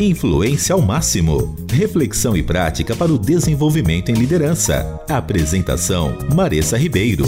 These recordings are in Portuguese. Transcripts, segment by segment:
Influência ao máximo. Reflexão e prática para o desenvolvimento em liderança. Apresentação: Maressa Ribeiro.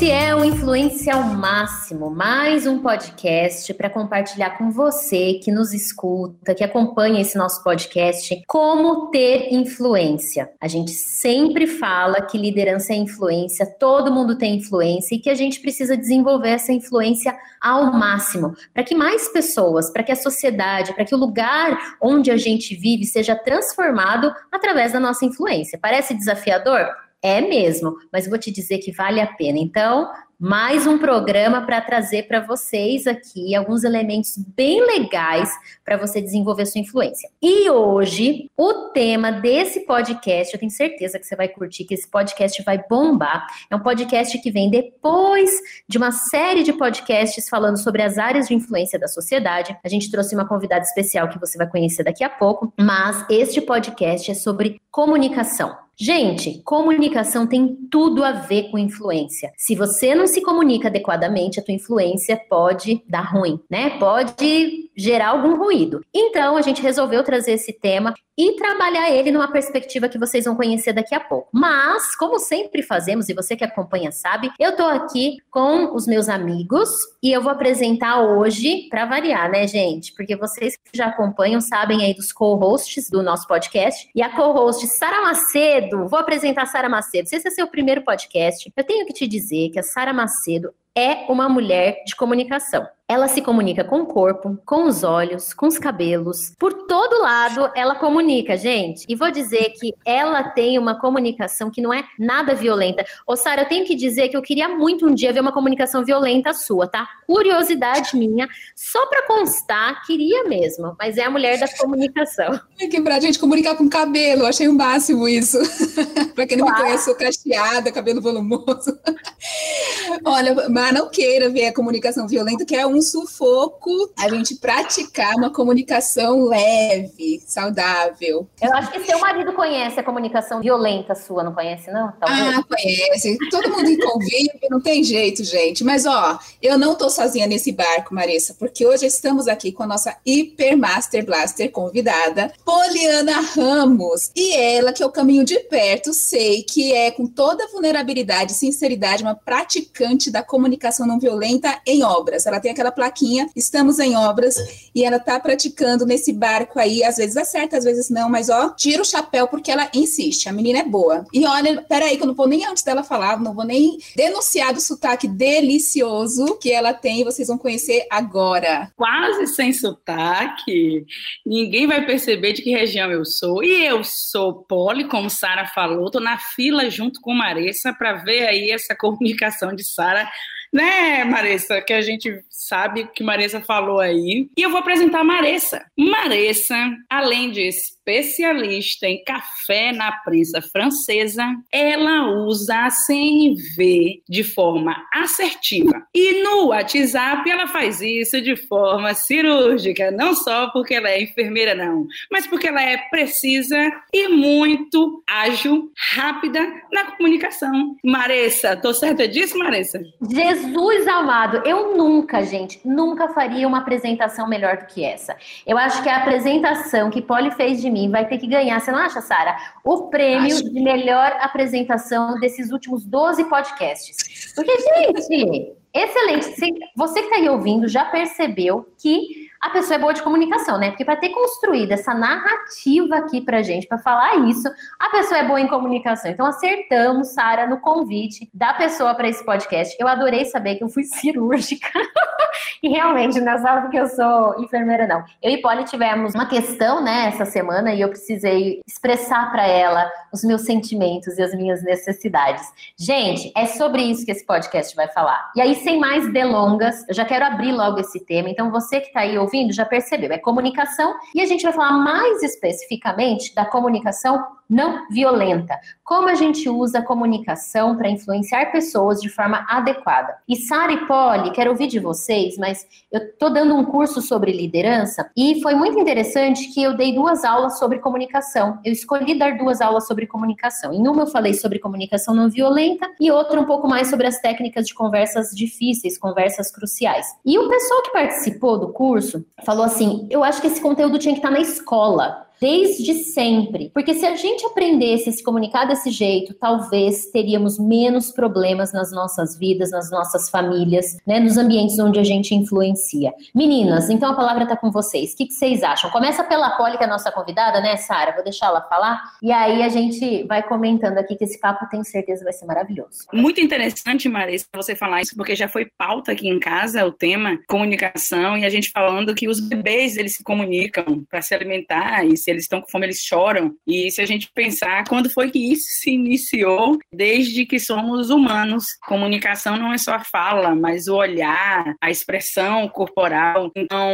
Esse é o Influência ao Máximo, mais um podcast para compartilhar com você que nos escuta, que acompanha esse nosso podcast, como ter influência. A gente sempre fala que liderança é influência, todo mundo tem influência e que a gente precisa desenvolver essa influência ao máximo, para que mais pessoas, para que a sociedade, para que o lugar onde a gente vive seja transformado através da nossa influência. Parece desafiador? É mesmo, mas vou te dizer que vale a pena. Então, mais um programa para trazer para vocês aqui alguns elementos bem legais para você desenvolver sua influência. E hoje, o tema desse podcast, eu tenho certeza que você vai curtir, que esse podcast vai bombar. É um podcast que vem depois de uma série de podcasts falando sobre as áreas de influência da sociedade. A gente trouxe uma convidada especial que você vai conhecer daqui a pouco, mas este podcast é sobre comunicação. Gente, comunicação tem tudo a ver com influência. Se você não se comunica adequadamente, a tua influência pode dar ruim, né? Pode gerar algum ruído. Então, a gente resolveu trazer esse tema e trabalhar ele numa perspectiva que vocês vão conhecer daqui a pouco. Mas, como sempre fazemos, e você que acompanha sabe, eu tô aqui com os meus amigos e eu vou apresentar hoje, para variar, né, gente? Porque vocês que já acompanham sabem aí dos co-hosts do nosso podcast. E a co-host Sara Macedo, vou apresentar a Sara Macedo. Se esse é seu primeiro podcast, eu tenho que te dizer que a Sara Macedo é uma mulher de comunicação. Ela se comunica com o corpo, com os olhos, com os cabelos. Por todo lado, ela comunica, gente. E vou dizer que ela tem uma comunicação que não é nada violenta. Ô, Sara, eu tenho que dizer que eu queria muito um dia ver uma comunicação violenta sua, tá? Curiosidade minha. Só pra constar, queria mesmo. Mas é a mulher da comunicação. É que pra gente comunicar com cabelo, achei o um máximo isso. pra quem não claro. me conhece, sou cacheada, cabelo volumoso. Olha, mas não queira ver a comunicação violenta, que é um sufoco a gente praticar uma comunicação leve, saudável. Eu acho que seu marido conhece a comunicação violenta sua, não conhece, não? Talvez. Ah, conhece. Todo mundo convive, não tem jeito, gente. Mas, ó, eu não tô sozinha nesse barco, Marissa, porque hoje estamos aqui com a nossa Hiper Master Blaster convidada, Poliana Ramos. E ela, que eu caminho de perto, sei que é com toda vulnerabilidade e sinceridade uma praticante da comunicação não violenta em obras. Ela tem aquela plaquinha, estamos em obras, e ela tá praticando nesse barco aí, às vezes acerta, às vezes não, mas ó, tira o chapéu porque ela insiste, a menina é boa. E olha, peraí, que eu não vou nem antes dela falar, não vou nem denunciar do sotaque delicioso que ela tem, vocês vão conhecer agora. Quase sem sotaque, ninguém vai perceber de que região eu sou. E eu sou Poli, como Sara falou, tô na fila junto com Maressa para ver aí essa comunicação de Sara né, Maressa? Que a gente sabe que Maressa falou aí. E eu vou apresentar a Maressa. Maressa, além de especialista em café na prensa francesa, ela usa a CNV de forma assertiva. E no WhatsApp ela faz isso de forma cirúrgica, não só porque ela é enfermeira, não, mas porque ela é precisa e muito ágil, rápida na comunicação. Maressa, tô certa disso, Maressa? Jesus amado, eu nunca, gente, nunca faria uma apresentação melhor do que essa. Eu acho que a apresentação que Polly fez de mim vai ter que ganhar, você não acha, Sara? O prêmio acho. de melhor apresentação desses últimos 12 podcasts. Porque, gente, excelente. Você que está aí ouvindo já percebeu que a pessoa é boa de comunicação, né? Porque para ter construído essa narrativa aqui pra gente, para falar isso, a pessoa é boa em comunicação. Então acertamos, Sara, no convite da pessoa para esse podcast. Eu adorei saber que eu fui cirúrgica. e realmente, não é só porque eu sou enfermeira, não. Eu e Polly tivemos uma questão, né, essa semana e eu precisei expressar para ela os meus sentimentos e as minhas necessidades. Gente, é sobre isso que esse podcast vai falar. E aí, sem mais delongas, eu já quero abrir logo esse tema. Então, você que está aí ouvindo já percebeu, é comunicação. E a gente vai falar mais especificamente da comunicação não violenta. Como a gente usa a comunicação para influenciar pessoas de forma adequada. E Sara e Polly, quero ouvir de vocês, mas eu estou dando um curso sobre liderança e foi muito interessante que eu dei duas aulas sobre comunicação. Eu escolhi dar duas aulas sobre comunicação. Em uma eu falei sobre comunicação não violenta e outra um pouco mais sobre as técnicas de conversas difíceis, conversas cruciais. E o pessoal que participou do curso falou assim: eu acho que esse conteúdo tinha que estar na escola desde sempre. Porque se a gente aprendesse a se comunicar desse jeito, talvez teríamos menos problemas nas nossas vidas, nas nossas famílias, né, nos ambientes onde a gente influencia. Meninas, então a palavra está com vocês. O que, que, vocês acham? Começa pela Poli, que é a nossa convidada, né, Sara? Vou deixar ela falar. E aí a gente vai comentando aqui que esse papo tenho certeza vai ser maravilhoso. Muito interessante, Marisa, você falar isso, porque já foi pauta aqui em casa o tema comunicação e a gente falando que os bebês eles se comunicam para se alimentar e se eles estão com fome, eles choram. E se a gente pensar, quando foi que isso se iniciou? Desde que somos humanos. Comunicação não é só a fala, mas o olhar, a expressão corporal. Então,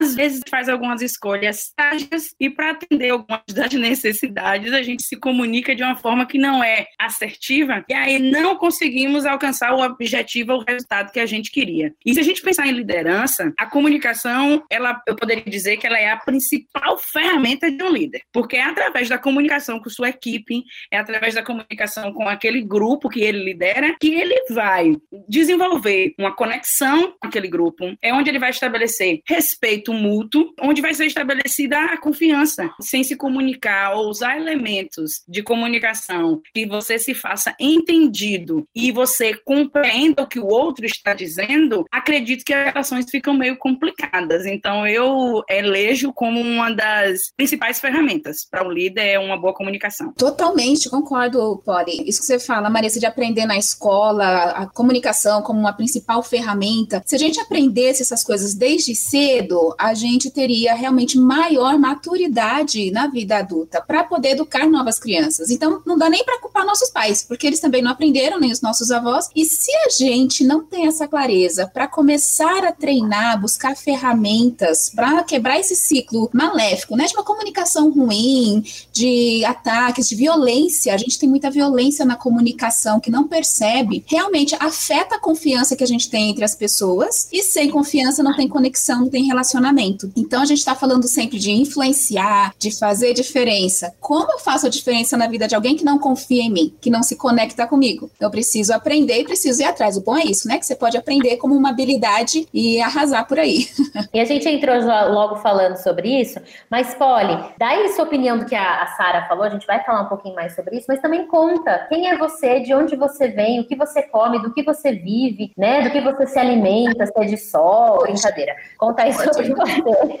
às vezes faz algumas escolhas táticas e para atender algumas das necessidades, a gente se comunica de uma forma que não é assertiva e aí não conseguimos alcançar o objetivo, o resultado que a gente queria. E se a gente pensar em liderança, a comunicação, ela, eu poderia dizer que ela é a principal ferramenta de um líder, porque é através da comunicação com sua equipe, é através da comunicação com aquele grupo que ele lidera, que ele vai desenvolver uma conexão com aquele grupo, é onde ele vai estabelecer respeito mútuo, onde vai ser estabelecida a confiança, sem se comunicar ou usar elementos de comunicação que você se faça entendido e você compreenda o que o outro está dizendo, acredito que as relações ficam meio complicadas. Então eu elejo como uma das principais ferramentas para o líder é uma boa comunicação. Totalmente, concordo, Pori. Isso que você fala, Marisa, de aprender na escola, a comunicação como uma principal ferramenta. Se a gente aprendesse essas coisas desde cedo, a gente teria realmente maior maturidade na vida adulta para poder educar novas crianças. Então, não dá nem para culpar nossos pais, porque eles também não aprenderam, nem os nossos avós. E se a gente não tem essa clareza para começar a treinar, buscar ferramentas para quebrar esse ciclo maléfico, né, de uma comunicação ruim, de ataques, de violência. A gente tem muita violência na comunicação que não percebe. Realmente afeta a confiança que a gente tem entre as pessoas e sem confiança não tem conexão, não tem relacionamento. Então a gente está falando sempre de influenciar, de fazer diferença. Como eu faço a diferença na vida de alguém que não confia em mim, que não se conecta comigo? Eu preciso aprender e preciso ir atrás. O bom é isso, né? Que você pode aprender como uma habilidade e arrasar por aí. E a gente entrou logo falando sobre isso, mas Polly, Dá aí sua opinião do que a, a Sara falou, a gente vai falar um pouquinho mais sobre isso, mas também conta quem é você, de onde você vem, o que você come, do que você vive, né? Do que você se alimenta, se é de sol, brincadeira. Conta aí sobre você.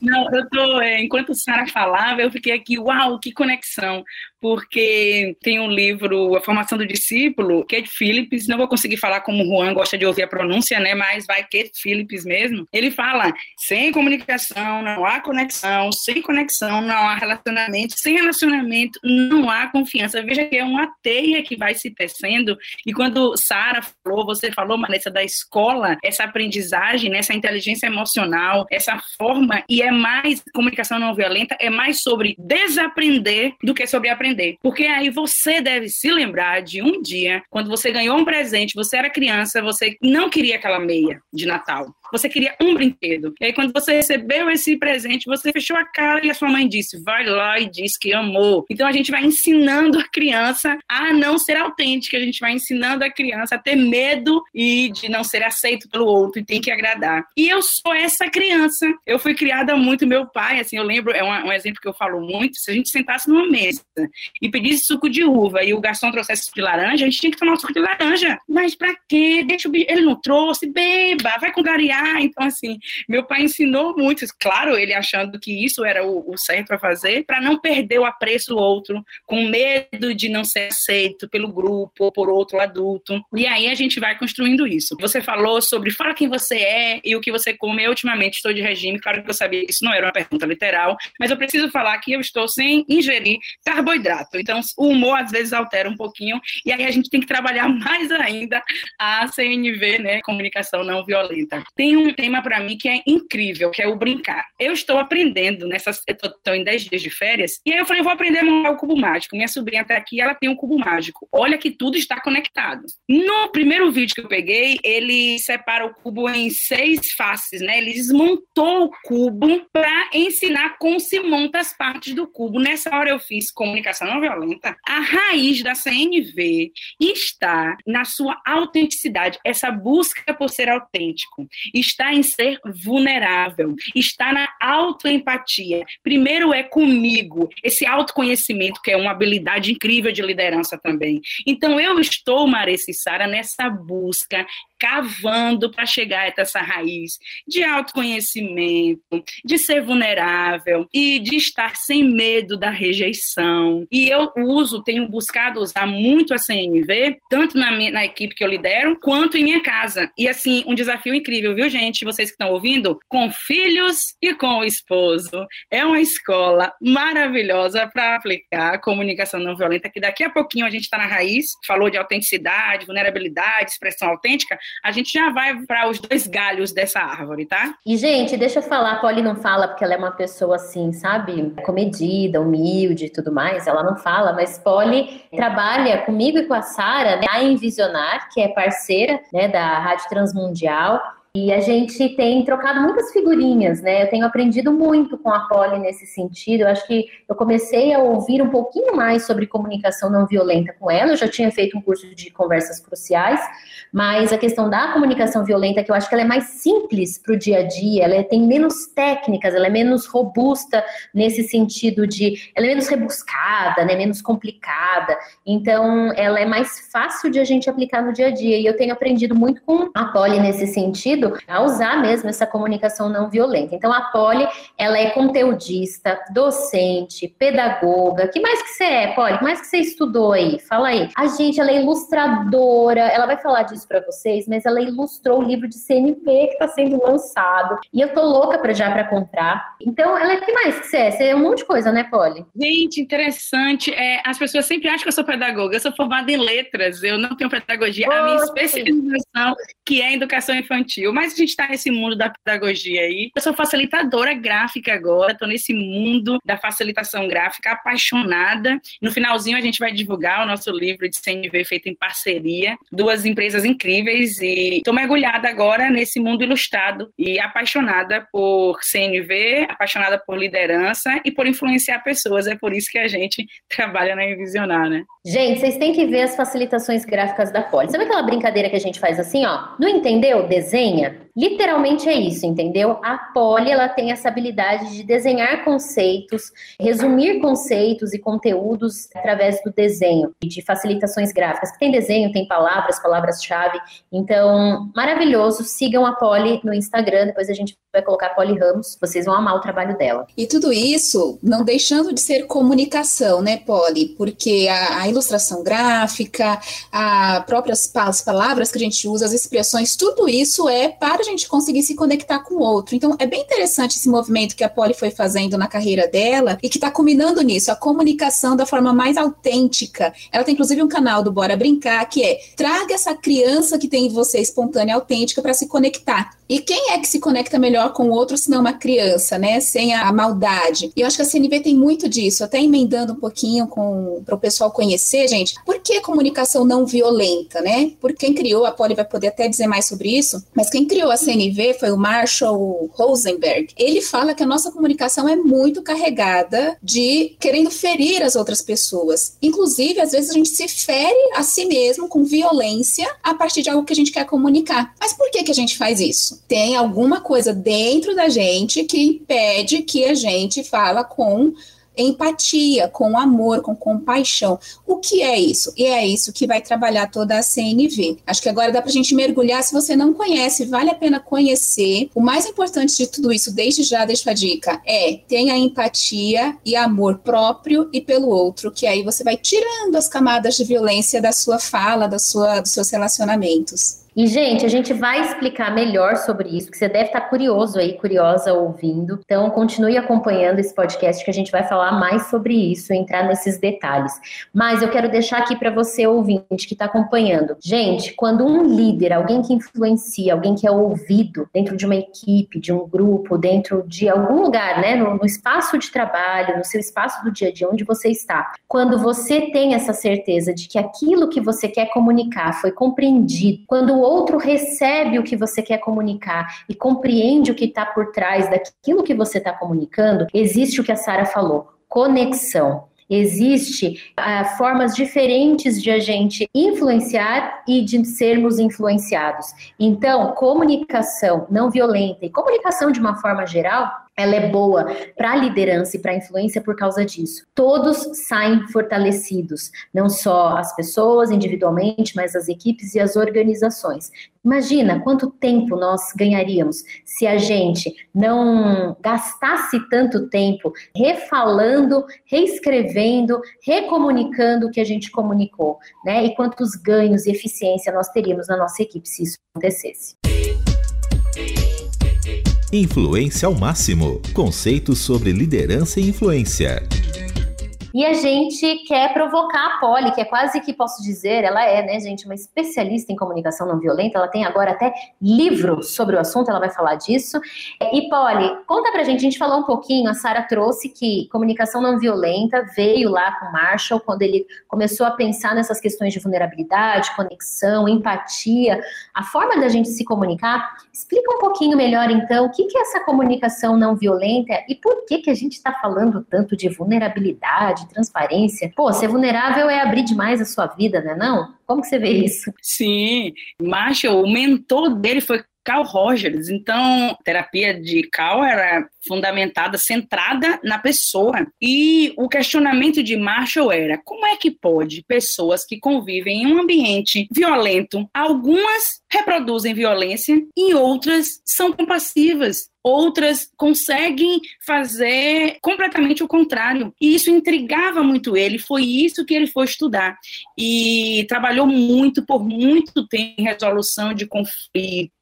Não, eu tô, é, enquanto Sara falava, eu fiquei aqui, uau, que conexão, porque tem um livro, A Formação do Discípulo, Kate Phillips, não vou conseguir falar como o Juan gosta de ouvir a pronúncia, né, mas vai Kate Phillips mesmo. Ele fala, sem comunicação não há conexão, sem conexão não há relacionamento, sem relacionamento não há confiança. Veja que é uma teia que vai se tecendo, e quando Sara falou, você falou, Vanessa, da escola, essa aprendizagem, né, essa inteligência emocional, essa forma, e é mais, comunicação não violenta, é mais sobre desaprender do que sobre aprender Porque aí você deve se lembrar de um dia, quando você ganhou um presente, você era criança, você não queria aquela meia de Natal você queria um brinquedo. E aí, quando você recebeu esse presente, você fechou a cara e a sua mãe disse: vai lá e diz que amou. Então, a gente vai ensinando a criança a não ser autêntica, a gente vai ensinando a criança a ter medo e de não ser aceito pelo outro e tem que agradar. E eu sou essa criança. Eu fui criada muito, meu pai, assim, eu lembro, é um, um exemplo que eu falo muito: se a gente sentasse numa mesa e pedisse suco de uva e o garçom trouxesse suco de laranja, a gente tinha que tomar suco de laranja. Mas pra quê? Deixa o ele não trouxe, beba, vai com gariar então, assim, meu pai ensinou muito, claro, ele achando que isso era o, o certo a fazer, para não perder o apreço do outro, com medo de não ser aceito pelo grupo ou por outro adulto. E aí a gente vai construindo isso. Você falou sobre fala quem você é e o que você come. Eu, ultimamente, estou de regime, claro que eu sabia que isso não era uma pergunta literal, mas eu preciso falar que eu estou sem ingerir carboidrato. Então, o humor às vezes altera um pouquinho, e aí a gente tem que trabalhar mais ainda a CNV, né, comunicação não violenta. Tem um tema para mim que é incrível, que é o brincar. Eu estou aprendendo nessas, eu estou em 10 dias de férias, e aí eu falei, vou aprender a montar o cubo mágico. Minha sobrinha está aqui, ela tem um cubo mágico. Olha que tudo está conectado. No primeiro vídeo que eu peguei, ele separa o cubo em seis faces, né? Ele desmontou o cubo para ensinar como se monta as partes do cubo. Nessa hora eu fiz comunicação não violenta. A raiz da CNV está na sua autenticidade, essa busca por ser autêntico, está em ser vulnerável, está na autoempatia. Primeiro é comigo, esse autoconhecimento que é uma habilidade incrível de liderança também. Então eu estou, Marissa e Sara, nessa busca cavando para chegar até essa raiz de autoconhecimento, de ser vulnerável e de estar sem medo da rejeição. E eu uso, tenho buscado usar muito a CNV, tanto na, minha, na equipe que eu lidero, quanto em minha casa. E assim, um desafio incrível, viu, gente? Vocês que estão ouvindo, com filhos e com o esposo. É uma escola maravilhosa para aplicar a comunicação não violenta, que daqui a pouquinho a gente está na raiz, falou de autenticidade, vulnerabilidade, expressão autêntica, a gente já vai para os dois galhos dessa árvore, tá? E, gente, deixa eu falar, a Polly não fala porque ela é uma pessoa assim, sabe? Comedida, humilde e tudo mais, ela não fala, mas Polly trabalha comigo e com a Sara, né, a Envisionar, que é parceira né, da Rádio Transmundial, e a gente tem trocado muitas figurinhas, né? Eu tenho aprendido muito com a Polly nesse sentido. Eu acho que eu comecei a ouvir um pouquinho mais sobre comunicação não violenta com ela. Eu já tinha feito um curso de conversas cruciais, mas a questão da comunicação violenta, que eu acho que ela é mais simples para o dia a dia, ela tem menos técnicas, ela é menos robusta nesse sentido de. Ela é menos rebuscada, né? Menos complicada. Então, ela é mais fácil de a gente aplicar no dia a dia. E eu tenho aprendido muito com a Polly nesse sentido a usar mesmo essa comunicação não violenta. Então, a Poli, ela é conteudista, docente, pedagoga. que mais que você é, Poli? que mais que você estudou aí? Fala aí. A gente, ela é ilustradora, ela vai falar disso para vocês, mas ela ilustrou o livro de CNP que está sendo lançado. E eu tô louca para já para comprar. Então, ela é que mais que você é? Você é um monte de coisa, né, Poli? Gente, interessante. É, as pessoas sempre acham que eu sou pedagoga. Eu sou formada em letras, eu não tenho pedagogia. a minha especialização, que é educação infantil mas a gente está nesse mundo da pedagogia aí. Eu sou facilitadora gráfica agora, estou nesse mundo da facilitação gráfica, apaixonada. No finalzinho a gente vai divulgar o nosso livro de CNV feito em parceria, duas empresas incríveis e estou mergulhada agora nesse mundo ilustrado e apaixonada por CNV, apaixonada por liderança e por influenciar pessoas. É por isso que a gente trabalha na Envisionar, né? Gente, vocês têm que ver as facilitações gráficas da Poli. Sabe aquela brincadeira que a gente faz assim, ó? Não entendeu? Desenha. Literalmente é isso, entendeu? A Poli, ela tem essa habilidade de desenhar conceitos, resumir conceitos e conteúdos através do desenho e de facilitações gráficas. Tem desenho, tem palavras, palavras-chave. Então, maravilhoso. Sigam a Poli no Instagram, depois a gente vai colocar a Poli Ramos. Vocês vão amar o trabalho dela. E tudo isso não deixando de ser comunicação, né, Poli? Porque a, a ilustração gráfica, as próprias as palavras que a gente usa, as expressões, tudo isso é para a gente conseguir se conectar com o outro. Então, é bem interessante esse movimento que a Polly foi fazendo na carreira dela e que está combinando nisso, a comunicação da forma mais autêntica. Ela tem, inclusive, um canal do Bora Brincar, que é traga essa criança que tem em você espontânea, autêntica, para se conectar. E quem é que se conecta melhor com o outro se não uma criança, né? Sem a, a maldade. E eu acho que a CNV tem muito disso, até emendando um pouquinho para o pessoal conhecer, gente. Por que comunicação não violenta, né? Por quem criou, a Polly vai poder até dizer mais sobre isso, mas quem criou a CNV foi o Marshall Rosenberg. Ele fala que a nossa comunicação é muito carregada de querendo ferir as outras pessoas. Inclusive, às vezes a gente se fere a si mesmo com violência a partir de algo que a gente quer comunicar. Mas por que, que a gente faz isso? tem alguma coisa dentro da gente que impede que a gente fala com empatia, com amor, com compaixão. O que é isso? E é isso que vai trabalhar toda a CNV. Acho que agora dá para a gente mergulhar. Se você não conhece, vale a pena conhecer. O mais importante de tudo isso, desde já deixo a dica, é tenha empatia e amor próprio e pelo outro, que aí você vai tirando as camadas de violência da sua fala, da sua, dos seus relacionamentos. E, gente, a gente vai explicar melhor sobre isso, que você deve estar curioso aí, curiosa ouvindo. Então, continue acompanhando esse podcast que a gente vai falar mais sobre isso, entrar nesses detalhes. Mas eu quero deixar aqui para você, ouvinte, que está acompanhando. Gente, quando um líder, alguém que influencia, alguém que é ouvido dentro de uma equipe, de um grupo, dentro de algum lugar, né, no, no espaço de trabalho, no seu espaço do dia a dia, onde você está, quando você tem essa certeza de que aquilo que você quer comunicar foi compreendido, quando outro recebe o que você quer comunicar e compreende o que está por trás daquilo que você está comunicando, existe o que a Sara falou: conexão. Existe uh, formas diferentes de a gente influenciar e de sermos influenciados. Então, comunicação não violenta e comunicação de uma forma geral ela é boa para a liderança e para a influência por causa disso. Todos saem fortalecidos, não só as pessoas individualmente, mas as equipes e as organizações. Imagina quanto tempo nós ganharíamos se a gente não gastasse tanto tempo refalando, reescrevendo, recomunicando o que a gente comunicou, né? E quantos ganhos e eficiência nós teríamos na nossa equipe se isso acontecesse. Influência ao máximo. Conceitos sobre liderança e influência. E a gente quer provocar a Polly, que é quase que posso dizer, ela é, né, gente, uma especialista em comunicação não violenta. Ela tem agora até livro sobre o assunto, ela vai falar disso. E Polly, conta pra gente, a gente falou um pouquinho, a Sara trouxe que comunicação não violenta veio lá com o Marshall quando ele começou a pensar nessas questões de vulnerabilidade, conexão, empatia, a forma da gente se comunicar. Explica um pouquinho melhor, então, o que é essa comunicação não violenta e por que que a gente está falando tanto de vulnerabilidade, de transparência. Pô, ser vulnerável é abrir demais a sua vida, né? Não? Como que você vê isso? Sim, Marshall, o mentor dele foi Carl Rogers. Então, a terapia de Carl era fundamentada, centrada na pessoa. E o questionamento de Marshall era: como é que pode pessoas que convivem em um ambiente violento, algumas reproduzem violência e outras são compassivas? Outras conseguem fazer completamente o contrário. E isso intrigava muito ele, foi isso que ele foi estudar. E trabalhou muito, por muito tempo, em resolução de conflitos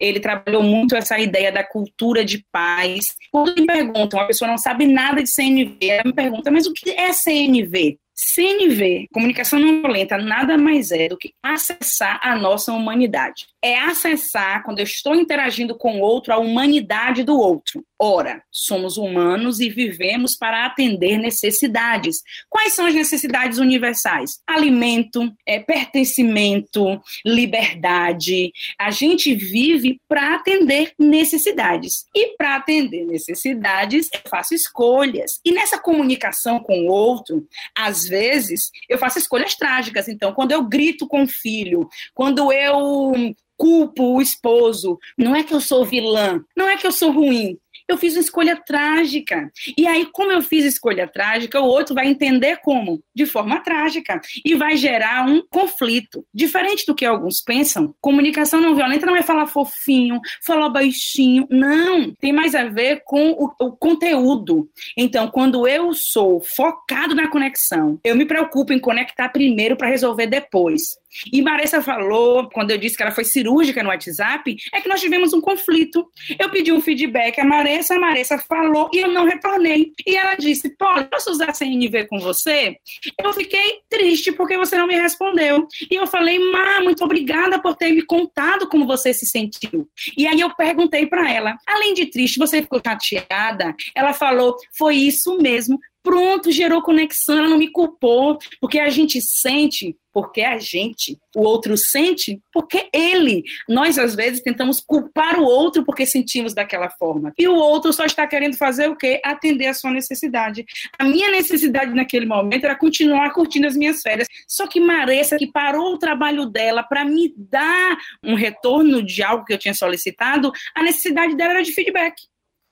ele trabalhou muito essa ideia da cultura de paz. Quando me perguntam, uma pessoa não sabe nada de CNV, ela me pergunta, mas o que é CNV? CNV, comunicação não violenta, nada mais é do que acessar a nossa humanidade. É acessar, quando eu estou interagindo com outro, a humanidade do outro. Ora, somos humanos e vivemos para atender necessidades. Quais são as necessidades universais? Alimento, é, pertencimento, liberdade. A gente vive para atender necessidades. E para atender necessidades, eu faço escolhas. E nessa comunicação com o outro, às vezes, eu faço escolhas trágicas. Então, quando eu grito com o filho, quando eu culpo o esposo, não é que eu sou vilã, não é que eu sou ruim, eu fiz uma escolha trágica. E aí, como eu fiz escolha trágica, o outro vai entender como? De forma trágica. E vai gerar um conflito. Diferente do que alguns pensam, comunicação não violenta não é falar fofinho, falar baixinho. Não. Tem mais a ver com o, o conteúdo. Então, quando eu sou focado na conexão, eu me preocupo em conectar primeiro para resolver depois. E Maressa falou, quando eu disse que ela foi cirúrgica no WhatsApp, é que nós tivemos um conflito. Eu pedi um feedback a Maressa, a Maressa falou e eu não retornei. E ela disse: Pô, posso usar CNV com você? Eu fiquei triste porque você não me respondeu. E eu falei: Má, muito obrigada por ter me contado como você se sentiu. E aí eu perguntei para ela: além de triste, você ficou chateada? Ela falou: Foi isso mesmo, Pronto, gerou conexão, ela não me culpou, porque a gente sente, porque a gente, o outro sente, porque ele. Nós, às vezes, tentamos culpar o outro porque sentimos daquela forma. E o outro só está querendo fazer o quê? Atender a sua necessidade. A minha necessidade naquele momento era continuar curtindo as minhas férias. Só que Maressa, que parou o trabalho dela para me dar um retorno de algo que eu tinha solicitado, a necessidade dela era de feedback.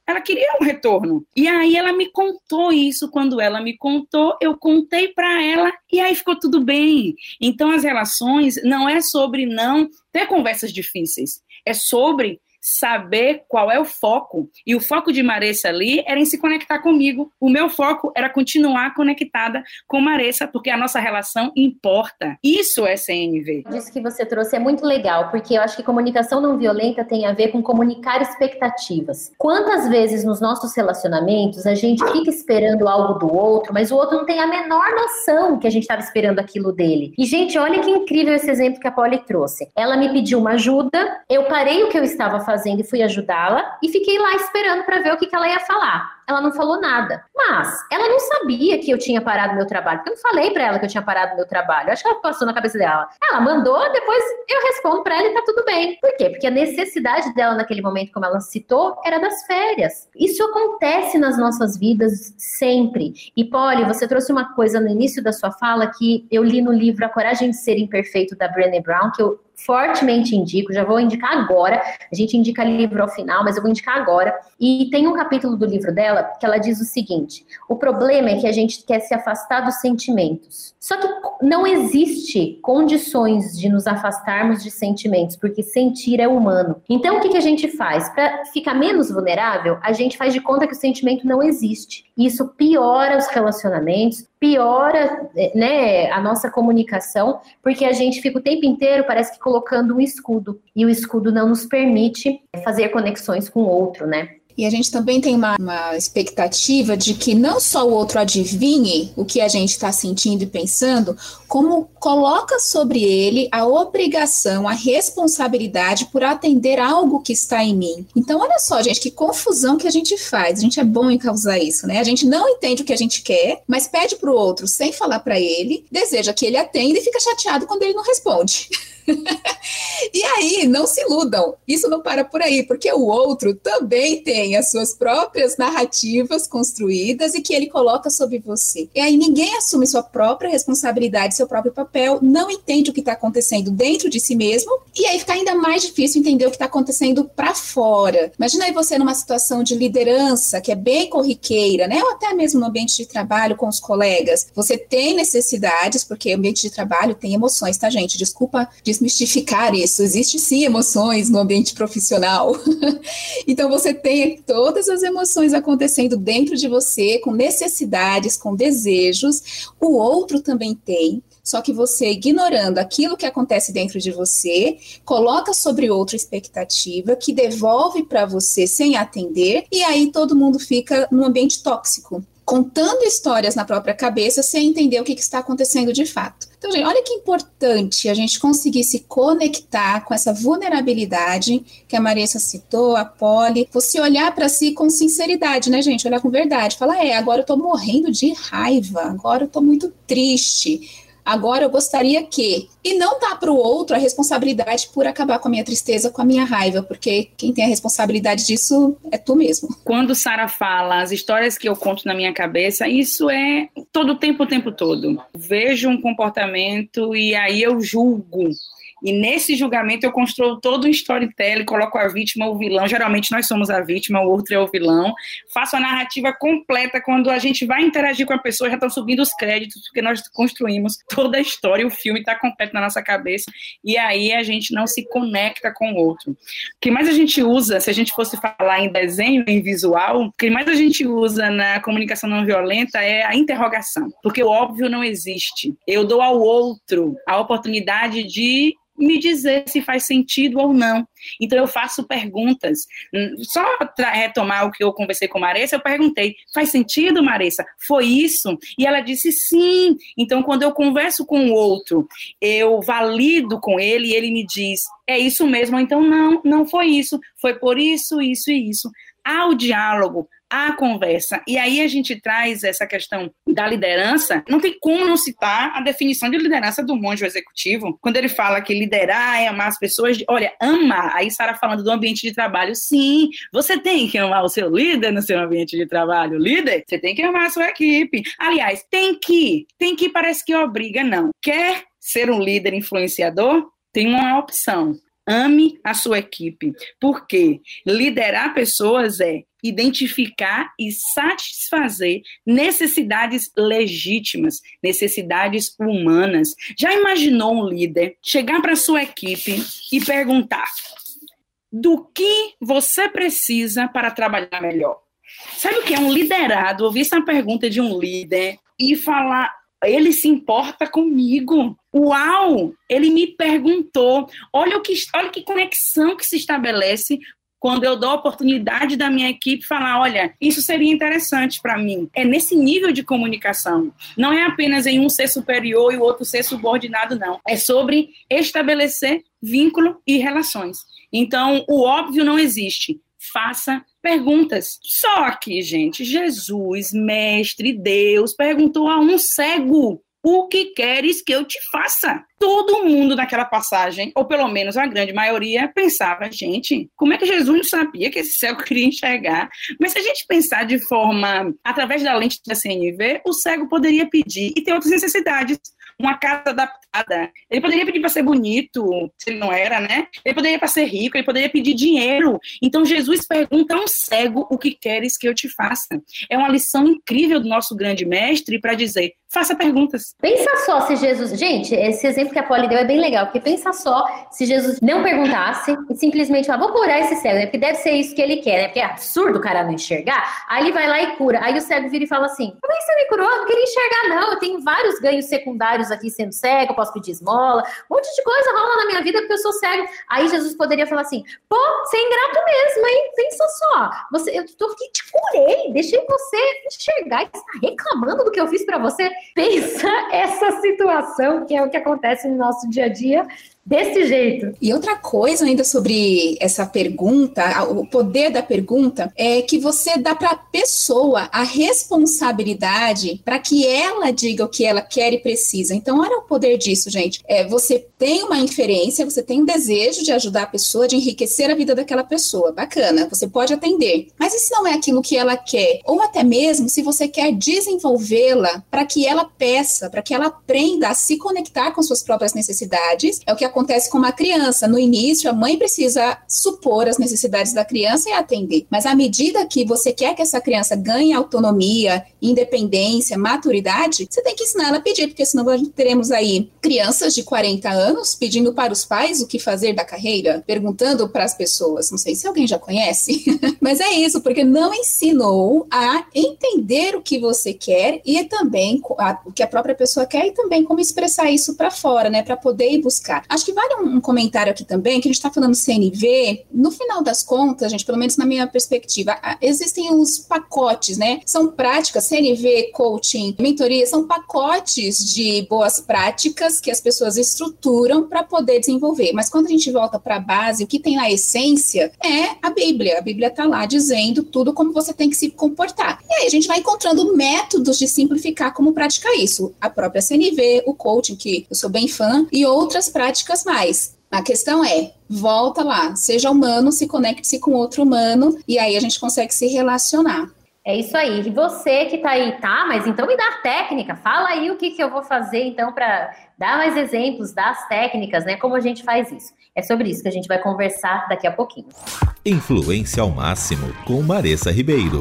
Ela queria um retorno. E aí ela me contou isso. Quando ela me contou, eu contei para ela e aí ficou tudo bem. Então as relações não é sobre não ter conversas difíceis, é sobre saber qual é o foco. E o foco de Maressa ali era em se conectar comigo. O meu foco era continuar conectada com Maressa, porque a nossa relação importa. Isso é CNV. Isso que você trouxe é muito legal, porque eu acho que comunicação não violenta tem a ver com comunicar expectativas. Quantas vezes nos nossos relacionamentos a gente fica esperando algo do outro, mas o outro não tem a menor noção que a gente estava esperando aquilo dele. E, gente, olha que incrível esse exemplo que a Polly trouxe. Ela me pediu uma ajuda, eu parei o que eu estava fazendo e fui ajudá-la, e fiquei lá esperando para ver o que, que ela ia falar ela não falou nada. Mas ela não sabia que eu tinha parado meu trabalho, porque eu não falei para ela que eu tinha parado meu trabalho. Acho que ela passou na cabeça dela. Ela mandou, depois eu respondo para ela e tá tudo bem. Por quê? Porque a necessidade dela naquele momento, como ela citou, era das férias. Isso acontece nas nossas vidas sempre. E Polly, você trouxe uma coisa no início da sua fala que eu li no livro A Coragem de Ser Imperfeito da Brené Brown, que eu fortemente indico, já vou indicar agora. A gente indica livro ao final, mas eu vou indicar agora. E tem um capítulo do livro dela que ela diz o seguinte: o problema é que a gente quer se afastar dos sentimentos. Só que não existe condições de nos afastarmos de sentimentos, porque sentir é humano. Então o que, que a gente faz? Para ficar menos vulnerável, a gente faz de conta que o sentimento não existe. Isso piora os relacionamentos, piora né, a nossa comunicação, porque a gente fica o tempo inteiro, parece que colocando um escudo, e o escudo não nos permite fazer conexões com o outro, né? E a gente também tem uma, uma expectativa de que não só o outro adivinhe o que a gente está sentindo e pensando, como coloca sobre ele a obrigação, a responsabilidade por atender algo que está em mim. Então, olha só, gente, que confusão que a gente faz. A gente é bom em causar isso, né? A gente não entende o que a gente quer, mas pede para o outro sem falar para ele, deseja que ele atenda e fica chateado quando ele não responde. e aí, não se iludam, isso não para por aí, porque o outro também tem as suas próprias narrativas construídas e que ele coloca sobre você. E aí ninguém assume sua própria responsabilidade, seu próprio papel, não entende o que está acontecendo dentro de si mesmo, e aí fica ainda mais difícil entender o que está acontecendo para fora. Imagina aí você numa situação de liderança que é bem corriqueira, né? Ou até mesmo no ambiente de trabalho com os colegas. Você tem necessidades, porque o ambiente de trabalho tem emoções, tá, gente? Desculpa desmistificar isso. Existe sim emoções no ambiente profissional. então você tem todas as emoções acontecendo dentro de você, com necessidades, com desejos. O outro também tem. Só que você, ignorando aquilo que acontece dentro de você, coloca sobre outra expectativa que devolve para você sem atender, e aí todo mundo fica num ambiente tóxico contando histórias na própria cabeça sem entender o que, que, está acontecendo de fato. Então, gente, olha que importante a gente conseguir se conectar com essa vulnerabilidade que a Marissa citou, a Polly, você olhar para si com sinceridade, né, gente? Olhar com verdade. Falar, é, agora eu tô morrendo de raiva, agora eu tô muito triste Agora eu gostaria que. E não dá para o outro a responsabilidade por acabar com a minha tristeza, com a minha raiva, porque quem tem a responsabilidade disso é tu mesmo. Quando Sara fala as histórias que eu conto na minha cabeça, isso é todo o tempo, o tempo todo. Vejo um comportamento e aí eu julgo e nesse julgamento eu construo todo um storytelling, coloco a vítima, o vilão. Geralmente nós somos a vítima, o outro é o vilão. Faço a narrativa completa. Quando a gente vai interagir com a pessoa, já estão subindo os créditos, porque nós construímos toda a história, o filme está completo na nossa cabeça. E aí a gente não se conecta com o outro. O que mais a gente usa, se a gente fosse falar em desenho, em visual, o que mais a gente usa na comunicação não violenta é a interrogação. Porque o óbvio não existe. Eu dou ao outro a oportunidade de me dizer se faz sentido ou não. Então eu faço perguntas. Só para retomar o que eu conversei com Maressa, eu perguntei: faz sentido, Maressa? Foi isso? E ela disse sim. Então quando eu converso com o outro, eu valido com ele e ele me diz: é isso mesmo. Então não, não foi isso. Foi por isso, isso e isso. Há o diálogo, a conversa. E aí a gente traz essa questão da liderança. Não tem como não citar a definição de liderança do monge executivo, quando ele fala que liderar é amar as pessoas. Olha, ama. Aí Sara falando do ambiente de trabalho. Sim, você tem que amar o seu líder no seu ambiente de trabalho. Líder, você tem que amar a sua equipe. Aliás, tem que. Tem que parece que obriga, não. Quer ser um líder influenciador? Tem uma opção ame a sua equipe. Porque liderar pessoas é identificar e satisfazer necessidades legítimas, necessidades humanas. Já imaginou um líder chegar para sua equipe e perguntar: do que você precisa para trabalhar melhor. Sabe o que é um liderado? Ouvir essa pergunta de um líder e falar, ele se importa comigo. Uau! Ele me perguntou. Olha o que, olha que conexão que se estabelece quando eu dou a oportunidade da minha equipe falar, olha, isso seria interessante para mim. É nesse nível de comunicação. Não é apenas em um ser superior e o outro ser subordinado, não. É sobre estabelecer vínculo e relações. Então, o óbvio não existe. Faça perguntas. Só que, gente, Jesus, mestre Deus, perguntou a um cego o que queres que eu te faça? Todo mundo naquela passagem, ou pelo menos a grande maioria, pensava, gente, como é que Jesus não sabia que esse cego queria enxergar? Mas se a gente pensar de forma, através da lente da CNV, o cego poderia pedir e ter outras necessidades uma casa adaptada. Ele poderia pedir para ser bonito, se ele não era, né? Ele poderia para ser rico, ele poderia pedir dinheiro. Então Jesus pergunta a um cego o que queres que eu te faça. É uma lição incrível do nosso grande mestre para dizer: faça perguntas. Pensa só se Jesus. Gente, esse exemplo que a Polly deu é bem legal, porque pensa só se Jesus não perguntasse e simplesmente falar, vou curar esse cego, né? Porque deve ser isso que ele quer, né? Porque é absurdo o cara não enxergar. Aí ele vai lá e cura. Aí o cego vira e fala assim: como é que você me curou? Eu não queria enxergar, não. Eu tenho vários ganhos secundários aqui sendo cego, eu posso pedir esmola, um monte de coisa rola na minha vida porque eu sou cego. Aí Jesus poderia falar assim: pô, você é ingrato mesmo, hein? Pensa só. Você, eu tô aqui, te curei, deixei você enxergar e está reclamando do que eu fiz para você. Pensa essa situação que é o que acontece no nosso dia a dia desse jeito. E outra coisa ainda sobre essa pergunta, o poder da pergunta, é que você dá para a pessoa a responsabilidade para que ela diga o que ela quer e precisa. Então, olha o poder disso, gente. É, você tem uma inferência, você tem um desejo de ajudar a pessoa, de enriquecer a vida daquela pessoa. Bacana, você pode atender. Mas e se não é aquilo que ela quer? Ou até mesmo se você quer desenvolvê-la para que ela peça, para que ela aprenda a se conectar com suas próprias necessidades, é o que acontece acontece com uma criança. No início, a mãe precisa supor as necessidades da criança e atender. Mas à medida que você quer que essa criança ganhe autonomia, independência, maturidade, você tem que ensinar ela a pedir, porque senão teremos aí crianças de 40 anos pedindo para os pais o que fazer da carreira, perguntando para as pessoas. Não sei se alguém já conhece, mas é isso, porque não ensinou a entender o que você quer e também o que a própria pessoa quer e também como expressar isso para fora, né, para poder ir buscar. Acho que vale um, comentário aqui também, que a gente está falando CNV, no final das contas, gente, pelo menos na minha perspectiva, existem os pacotes, né? São práticas, CNV, coaching, mentoria, são pacotes de boas práticas que as pessoas estruturam para poder desenvolver. Mas quando a gente volta para a base, o que tem na essência é a Bíblia. A Bíblia está lá dizendo tudo como você tem que se comportar. E aí a gente vai encontrando métodos de simplificar como praticar isso. A própria CNV, o coaching, que eu sou bem fã, e outras práticas mais. A questão é, volta lá, seja humano, se conecte-se com outro humano e aí a gente consegue se relacionar. É isso aí. E você que tá aí, tá? Mas então me dá técnica. Fala aí o que, que eu vou fazer então para dar mais exemplos das técnicas, né? Como a gente faz isso. É sobre isso que a gente vai conversar daqui a pouquinho. Influência ao máximo com Maressa Ribeiro.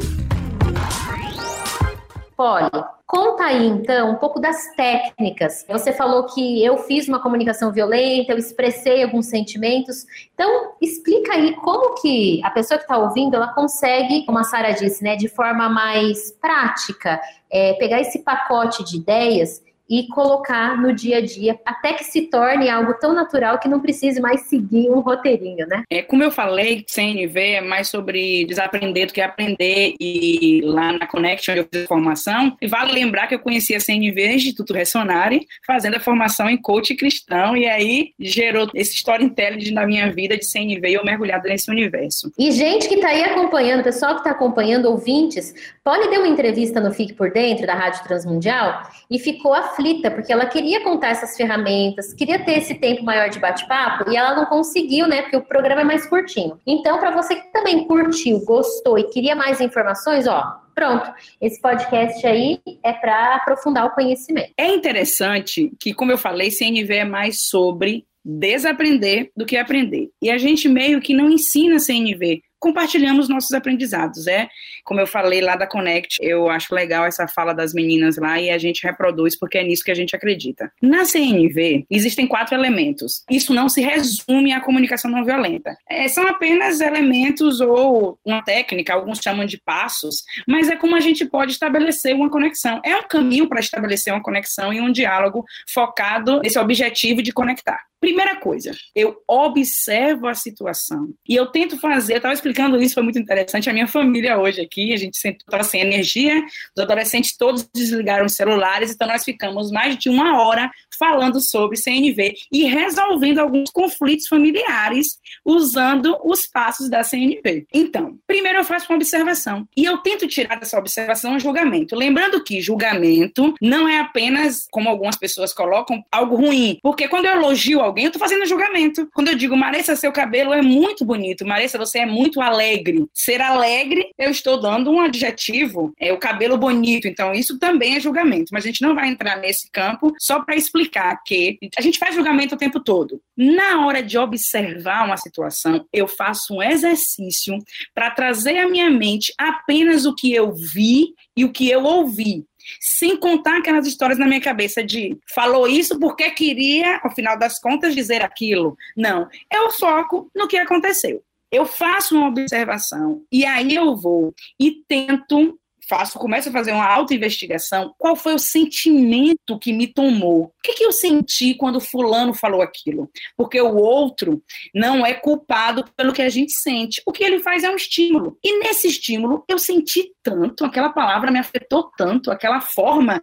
Poli, conta aí então um pouco das técnicas. Você falou que eu fiz uma comunicação violenta, eu expressei alguns sentimentos. Então, explica aí como que a pessoa que está ouvindo, ela consegue, como a Sara disse, né, de forma mais prática, é, pegar esse pacote de ideias e colocar no dia a dia, até que se torne algo tão natural que não precise mais seguir um roteirinho, né? É, como eu falei, CNV é mais sobre desaprender do que aprender, e lá na Connection eu fiz a formação, e vale lembrar que eu conheci a CNV, Instituto Ressonare, fazendo a formação em coach cristão, e aí gerou esse storytelling na minha vida de CNV e eu mergulhado nesse universo. E gente que tá aí acompanhando, pessoal que tá acompanhando, ouvintes, Polly deu uma entrevista no Fique Por Dentro, da Rádio Transmundial, e ficou aflita, porque ela queria contar essas ferramentas, queria ter esse tempo maior de bate-papo, e ela não conseguiu, né, porque o programa é mais curtinho. Então, para você que também curtiu, gostou e queria mais informações, ó, pronto, esse podcast aí é para aprofundar o conhecimento. É interessante que, como eu falei, CNV é mais sobre desaprender do que aprender. E a gente meio que não ensina CNV compartilhamos nossos aprendizados. É, como eu falei lá da Connect, eu acho legal essa fala das meninas lá e a gente reproduz porque é nisso que a gente acredita. Na CNV, existem quatro elementos. Isso não se resume à comunicação não violenta. É, são apenas elementos ou uma técnica, alguns chamam de passos, mas é como a gente pode estabelecer uma conexão. É um caminho para estabelecer uma conexão e um diálogo focado nesse objetivo de conectar. Primeira coisa, eu observo a situação e eu tento fazer. Estava explicando isso, foi muito interessante. A minha família hoje aqui, a gente estava sem energia, os adolescentes todos desligaram os celulares, então nós ficamos mais de uma hora falando sobre CNV e resolvendo alguns conflitos familiares usando os passos da CNV. Então, primeiro eu faço uma observação e eu tento tirar dessa observação um julgamento. Lembrando que julgamento não é apenas, como algumas pessoas colocam, algo ruim, porque quando eu elogio alguém, eu tô fazendo julgamento. Quando eu digo, Maressa, seu cabelo é muito bonito, Maressa, você é muito alegre. Ser alegre, eu estou dando um adjetivo, é o cabelo bonito. Então, isso também é julgamento. Mas a gente não vai entrar nesse campo só para explicar que a gente faz julgamento o tempo todo. Na hora de observar uma situação, eu faço um exercício para trazer à minha mente apenas o que eu vi e o que eu ouvi sem contar aquelas histórias na minha cabeça de falou isso porque queria, ao final das contas, dizer aquilo. Não, eu foco no que aconteceu. Eu faço uma observação e aí eu vou e tento faço, começo a fazer uma autoinvestigação, qual foi o sentimento que me tomou? O que, que eu senti quando fulano falou aquilo? Porque o outro não é culpado pelo que a gente sente. O que ele faz é um estímulo. E nesse estímulo eu senti tanto, aquela palavra me afetou tanto, aquela forma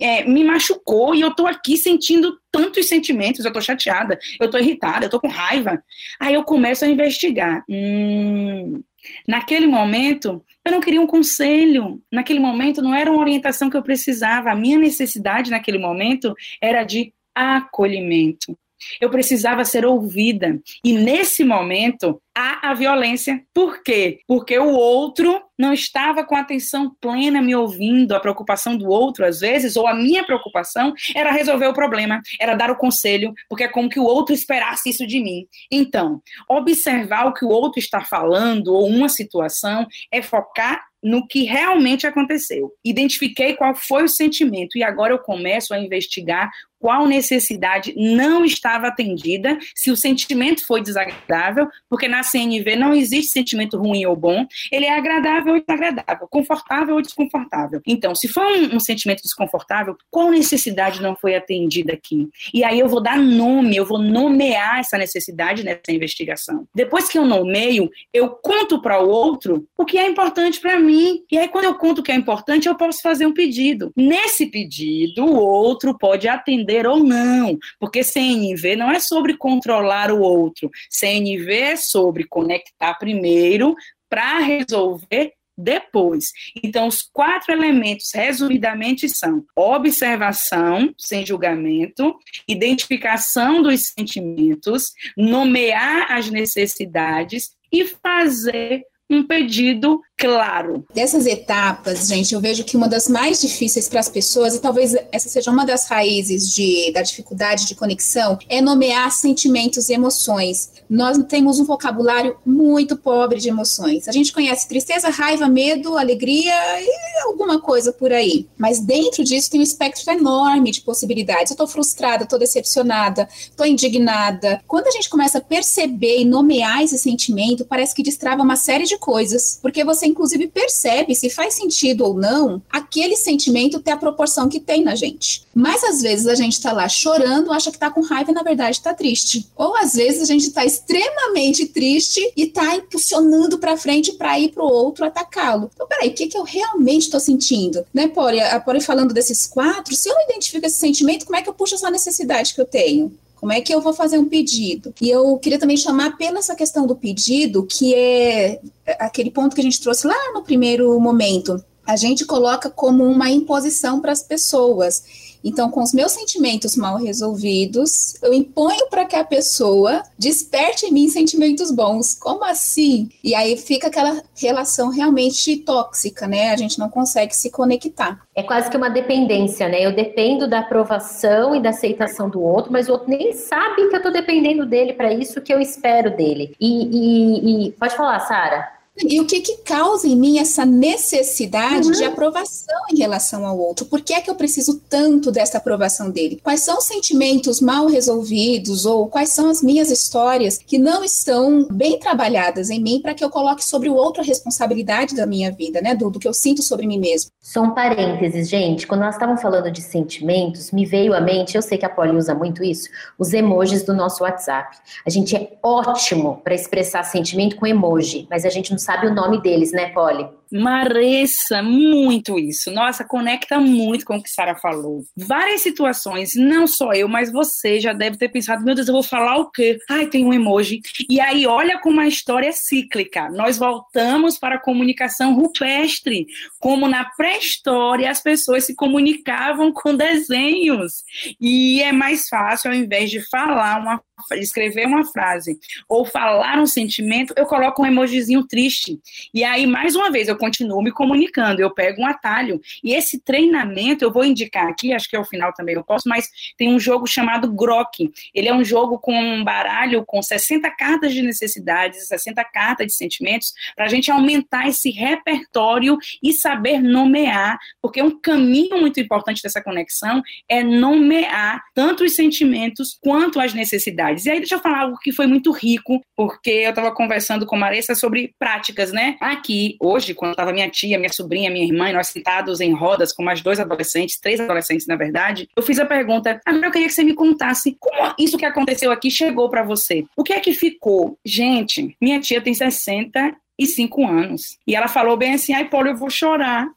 é, me machucou e eu tô aqui sentindo tantos sentimentos, eu tô chateada, eu tô irritada, eu tô com raiva. Aí eu começo a investigar. Hum, Naquele momento, eu não queria um conselho. Naquele momento, não era uma orientação que eu precisava. A minha necessidade naquele momento era de acolhimento. Eu precisava ser ouvida. E nesse momento há a violência. Por quê? Porque o outro não estava com atenção plena me ouvindo, a preocupação do outro, às vezes, ou a minha preocupação era resolver o problema, era dar o conselho, porque é como que o outro esperasse isso de mim. Então, observar o que o outro está falando ou uma situação é focar no que realmente aconteceu. Identifiquei qual foi o sentimento e agora eu começo a investigar qual necessidade não estava atendida, se o sentimento foi desagradável, porque na CNV não existe sentimento ruim ou bom, ele é agradável ou desagradável, confortável ou desconfortável. Então, se for um, um sentimento desconfortável, qual necessidade não foi atendida aqui? E aí eu vou dar nome, eu vou nomear essa necessidade nessa investigação. Depois que eu nomeio, eu conto para o outro o que é importante para mim. E aí, quando eu conto que é importante, eu posso fazer um pedido. Nesse pedido, o outro pode atender ou não, porque CNV não é sobre controlar o outro. CNV é sobre conectar primeiro para resolver depois. Então, os quatro elementos, resumidamente, são observação, sem julgamento, identificação dos sentimentos, nomear as necessidades e fazer um pedido claro. Dessas etapas, gente, eu vejo que uma das mais difíceis para as pessoas, e talvez essa seja uma das raízes de, da dificuldade de conexão, é nomear sentimentos e emoções. Nós temos um vocabulário muito pobre de emoções. A gente conhece tristeza, raiva, medo, alegria e alguma coisa por aí. Mas dentro disso tem um espectro enorme de possibilidades. Eu estou frustrada, estou decepcionada, estou indignada. Quando a gente começa a perceber e nomear esse sentimento, parece que destrava uma série de coisas, porque você inclusive percebe se faz sentido ou não aquele sentimento ter a proporção que tem na gente. Mas às vezes a gente está lá chorando, acha que está com raiva e na verdade está triste. Ou às vezes a gente está extremamente triste e está impulsionando para frente para ir para o outro atacá-lo. Então, peraí, o que, que eu realmente estou sentindo? Né, Pori? A Pori falando desses quatro, se eu identifico esse sentimento, como é que eu puxo essa necessidade que eu tenho? Como é que eu vou fazer um pedido? E eu queria também chamar pela essa questão do pedido, que é aquele ponto que a gente trouxe lá no primeiro momento. A gente coloca como uma imposição para as pessoas. Então, com os meus sentimentos mal resolvidos, eu imponho para que a pessoa desperte em mim sentimentos bons. Como assim? E aí fica aquela relação realmente tóxica, né? A gente não consegue se conectar. É quase que uma dependência, né? Eu dependo da aprovação e da aceitação do outro, mas o outro nem sabe que eu estou dependendo dele para isso que eu espero dele. E, e, e... pode falar, Sara. E o que, que causa em mim essa necessidade uhum. de aprovação em relação ao outro? Por que é que eu preciso tanto dessa aprovação dele? Quais são os sentimentos mal resolvidos ou quais são as minhas histórias que não estão bem trabalhadas em mim para que eu coloque sobre o outro a responsabilidade da minha vida, né? Do, do que eu sinto sobre mim mesmo. Só um parênteses, gente. Quando nós estávamos falando de sentimentos, me veio à mente, eu sei que a Polly usa muito isso, os emojis do nosso WhatsApp. A gente é ótimo para expressar sentimento com emoji, mas a gente não sabe o nome deles, né, Polly? Maressa, muito isso. Nossa, conecta muito com o que Sara falou. Várias situações, não só eu, mas você já deve ter pensado: meu Deus, eu vou falar o quê? Ai, tem um emoji. E aí, olha como a história é cíclica. Nós voltamos para a comunicação rupestre, como na pré-história as pessoas se comunicavam com desenhos. E é mais fácil, ao invés de falar uma escrever uma frase ou falar um sentimento, eu coloco um emojizinho triste. E aí, mais uma vez, eu continuo me comunicando, eu pego um atalho. E esse treinamento, eu vou indicar aqui, acho que ao final também eu posso, mas tem um jogo chamado Grok. Ele é um jogo com um baralho com 60 cartas de necessidades, 60 cartas de sentimentos, para a gente aumentar esse repertório e saber nomear, porque um caminho muito importante dessa conexão é nomear tanto os sentimentos quanto as necessidades. E aí, deixa eu falar algo que foi muito rico, porque eu estava conversando com a Marissa sobre práticas, né? Aqui, hoje, quando estava minha tia, minha sobrinha, minha irmã, e nós sentados em rodas com mais dois adolescentes, três adolescentes, na verdade, eu fiz a pergunta: agora eu queria que você me contasse como isso que aconteceu aqui chegou para você. O que é que ficou? Gente, minha tia tem 60 e cinco anos. E ela falou bem assim, ai, Paulo, eu vou chorar.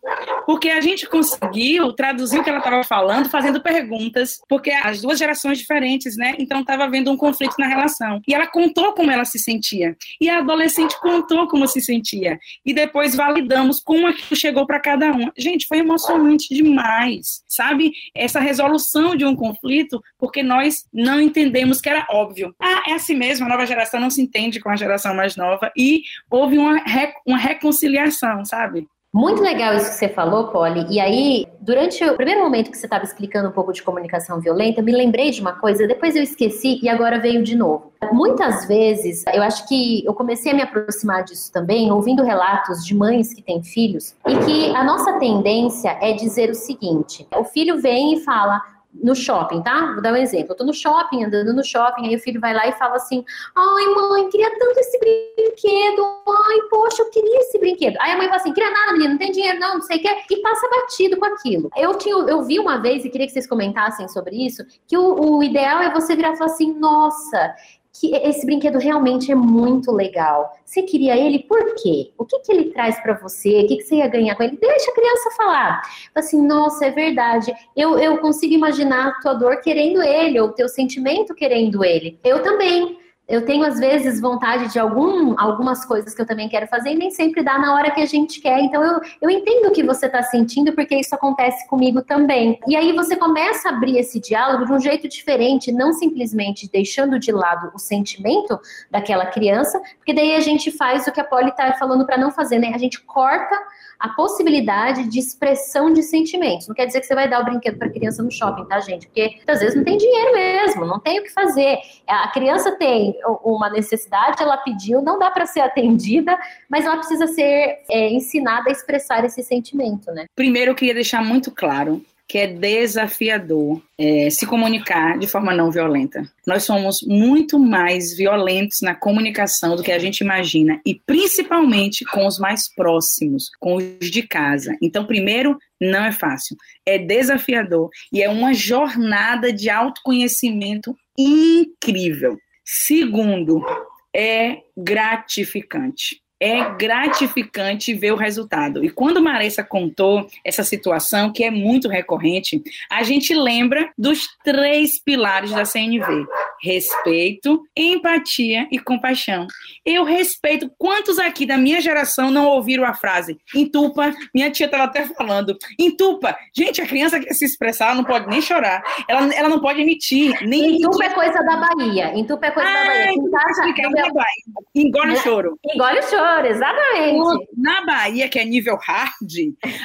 Porque a gente conseguiu traduzir o que ela estava falando, fazendo perguntas, porque as duas gerações diferentes, né? Então estava havendo um conflito na relação. E ela contou como ela se sentia. E a adolescente contou como se sentia. E depois validamos como aquilo chegou para cada um. Gente, foi emocionante demais, sabe? Essa resolução de um conflito, porque nós não entendemos que era óbvio. Ah, é assim mesmo, a nova geração não se entende com a geração mais nova. E houve uma uma, uma reconciliação, sabe? Muito legal isso que você falou, Polly. E aí, durante o primeiro momento que você estava explicando um pouco de comunicação violenta, me lembrei de uma coisa, depois eu esqueci e agora veio de novo. Muitas vezes, eu acho que eu comecei a me aproximar disso também, ouvindo relatos de mães que têm filhos, e que a nossa tendência é dizer o seguinte: o filho vem e fala no shopping, tá? Vou dar um exemplo. Eu tô no shopping, andando no shopping, aí o filho vai lá e fala assim: Ai, mãe, queria tanto esse brinquedo. Ai, poxa, eu queria esse brinquedo. Aí a mãe fala assim: queria nada, menino, não tem dinheiro, não, não sei o que, e passa batido com aquilo. Eu, tinha, eu vi uma vez, e queria que vocês comentassem sobre isso, que o, o ideal é você virar e falar assim: nossa, que esse brinquedo realmente é muito legal. Você queria ele por quê? O que, que ele traz para você? O que, que você ia ganhar com ele? Deixa a criança falar. Assim, nossa, é verdade. Eu, eu consigo imaginar a tua dor querendo ele, ou o teu sentimento querendo ele. Eu também eu tenho às vezes vontade de algum, algumas coisas que eu também quero fazer e nem sempre dá na hora que a gente quer. Então eu, eu entendo o que você está sentindo porque isso acontece comigo também. E aí você começa a abrir esse diálogo de um jeito diferente, não simplesmente deixando de lado o sentimento daquela criança, porque daí a gente faz o que a Polly está falando para não fazer, né? A gente corta a possibilidade de expressão de sentimentos. Não quer dizer que você vai dar o brinquedo para a criança no shopping, tá, gente? Porque às vezes não tem dinheiro mesmo, não tem o que fazer. A criança tem uma necessidade, ela pediu, não dá para ser atendida, mas ela precisa ser é, ensinada a expressar esse sentimento, né? Primeiro, eu queria deixar muito claro que é desafiador é, se comunicar de forma não violenta. Nós somos muito mais violentos na comunicação do que a gente imagina, e principalmente com os mais próximos, com os de casa. Então, primeiro, não é fácil, é desafiador e é uma jornada de autoconhecimento incrível. Segundo, é gratificante é gratificante ver o resultado. E quando Maressa contou essa situação, que é muito recorrente, a gente lembra dos três pilares da CNV: respeito, empatia e compaixão. Eu respeito. Quantos aqui da minha geração não ouviram a frase entupa? Minha tia estava até falando entupa. Gente, a criança quer se expressar, ela não pode nem chorar, ela, ela não pode emitir. Nem entupa é coisa da Bahia. Entupa é coisa ah, da Bahia. Explicar, Bahia. Engole o choro. Engole o choro choro, exatamente. Na Bahia, que é nível hard,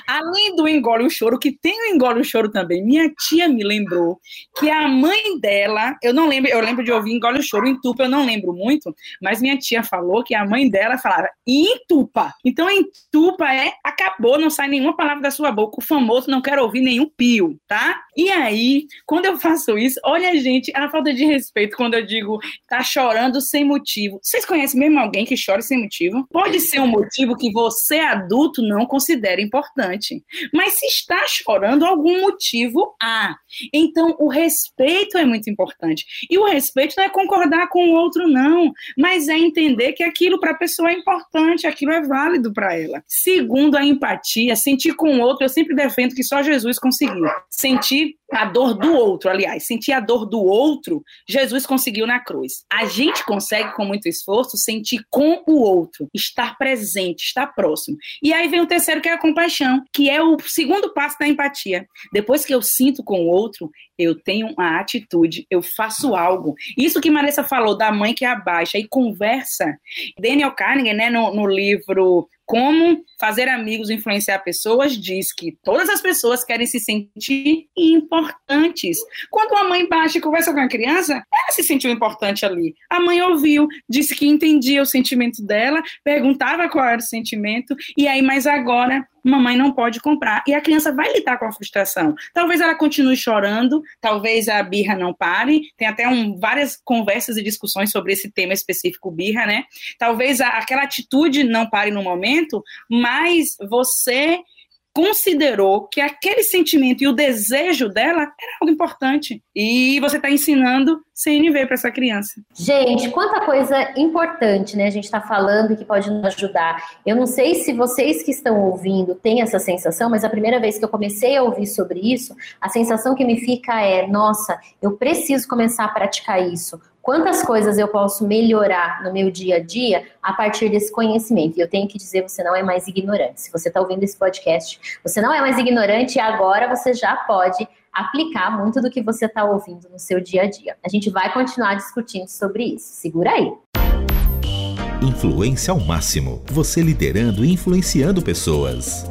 além do engole o choro, que tem o engole o choro também, minha tia me lembrou que a mãe dela, eu não lembro, eu lembro de ouvir engole o choro. Entupa eu não lembro muito, mas minha tia falou que a mãe dela falava entupa. Então entupa é acabou, não sai nenhuma palavra da sua boca. O famoso não quero ouvir nenhum pio, tá? E aí, quando eu faço isso, olha, gente, a falta de respeito quando eu digo tá chorando sem motivo. Vocês conhecem mesmo alguém que chora sem motivo? Pode ser um motivo que você, adulto, não considera importante. Mas se está chorando, algum motivo há. Então, o respeito é muito importante. E o respeito não é concordar com o outro, não, mas é entender que aquilo para a pessoa é importante, aquilo é válido para ela. Segundo, a empatia, sentir com o outro, eu sempre defendo que só Jesus conseguiu. Sentir a dor do outro, aliás, sentir a dor do outro, Jesus conseguiu na cruz. A gente consegue, com muito esforço, sentir com o outro, estar presente, estar próximo. E aí vem o terceiro, que é a compaixão, que é o segundo passo da empatia. Depois que eu sinto com o outro, eu tenho uma atitude, eu faço algo. Isso que Marissa falou da mãe que abaixa e conversa. Daniel Carnegie, né, no, no livro como fazer amigos e influenciar pessoas diz que todas as pessoas querem se sentir importantes. Quando uma mãe baixa e conversa com a criança, ela se sentiu importante ali. A mãe ouviu, disse que entendia o sentimento dela, perguntava qual era o sentimento, e aí, mas agora mamãe não pode comprar. E a criança vai lidar com a frustração. Talvez ela continue chorando, talvez a birra não pare. Tem até um, várias conversas e discussões sobre esse tema específico, birra, né? Talvez a, aquela atitude não pare no momento, mas você considerou que aquele sentimento e o desejo dela era algo importante. E você está ensinando CNV para essa criança. Gente, quanta coisa importante, né? A gente está falando que pode nos ajudar. Eu não sei se vocês que estão ouvindo têm essa sensação, mas a primeira vez que eu comecei a ouvir sobre isso, a sensação que me fica é: nossa, eu preciso começar a praticar isso quantas coisas eu posso melhorar no meu dia a dia a partir desse conhecimento. E eu tenho que dizer, você não é mais ignorante. Se você está ouvindo esse podcast, você não é mais ignorante e agora você já pode aplicar muito do que você está ouvindo no seu dia a dia. A gente vai continuar discutindo sobre isso. Segura aí. Influência ao máximo. Você liderando e influenciando pessoas.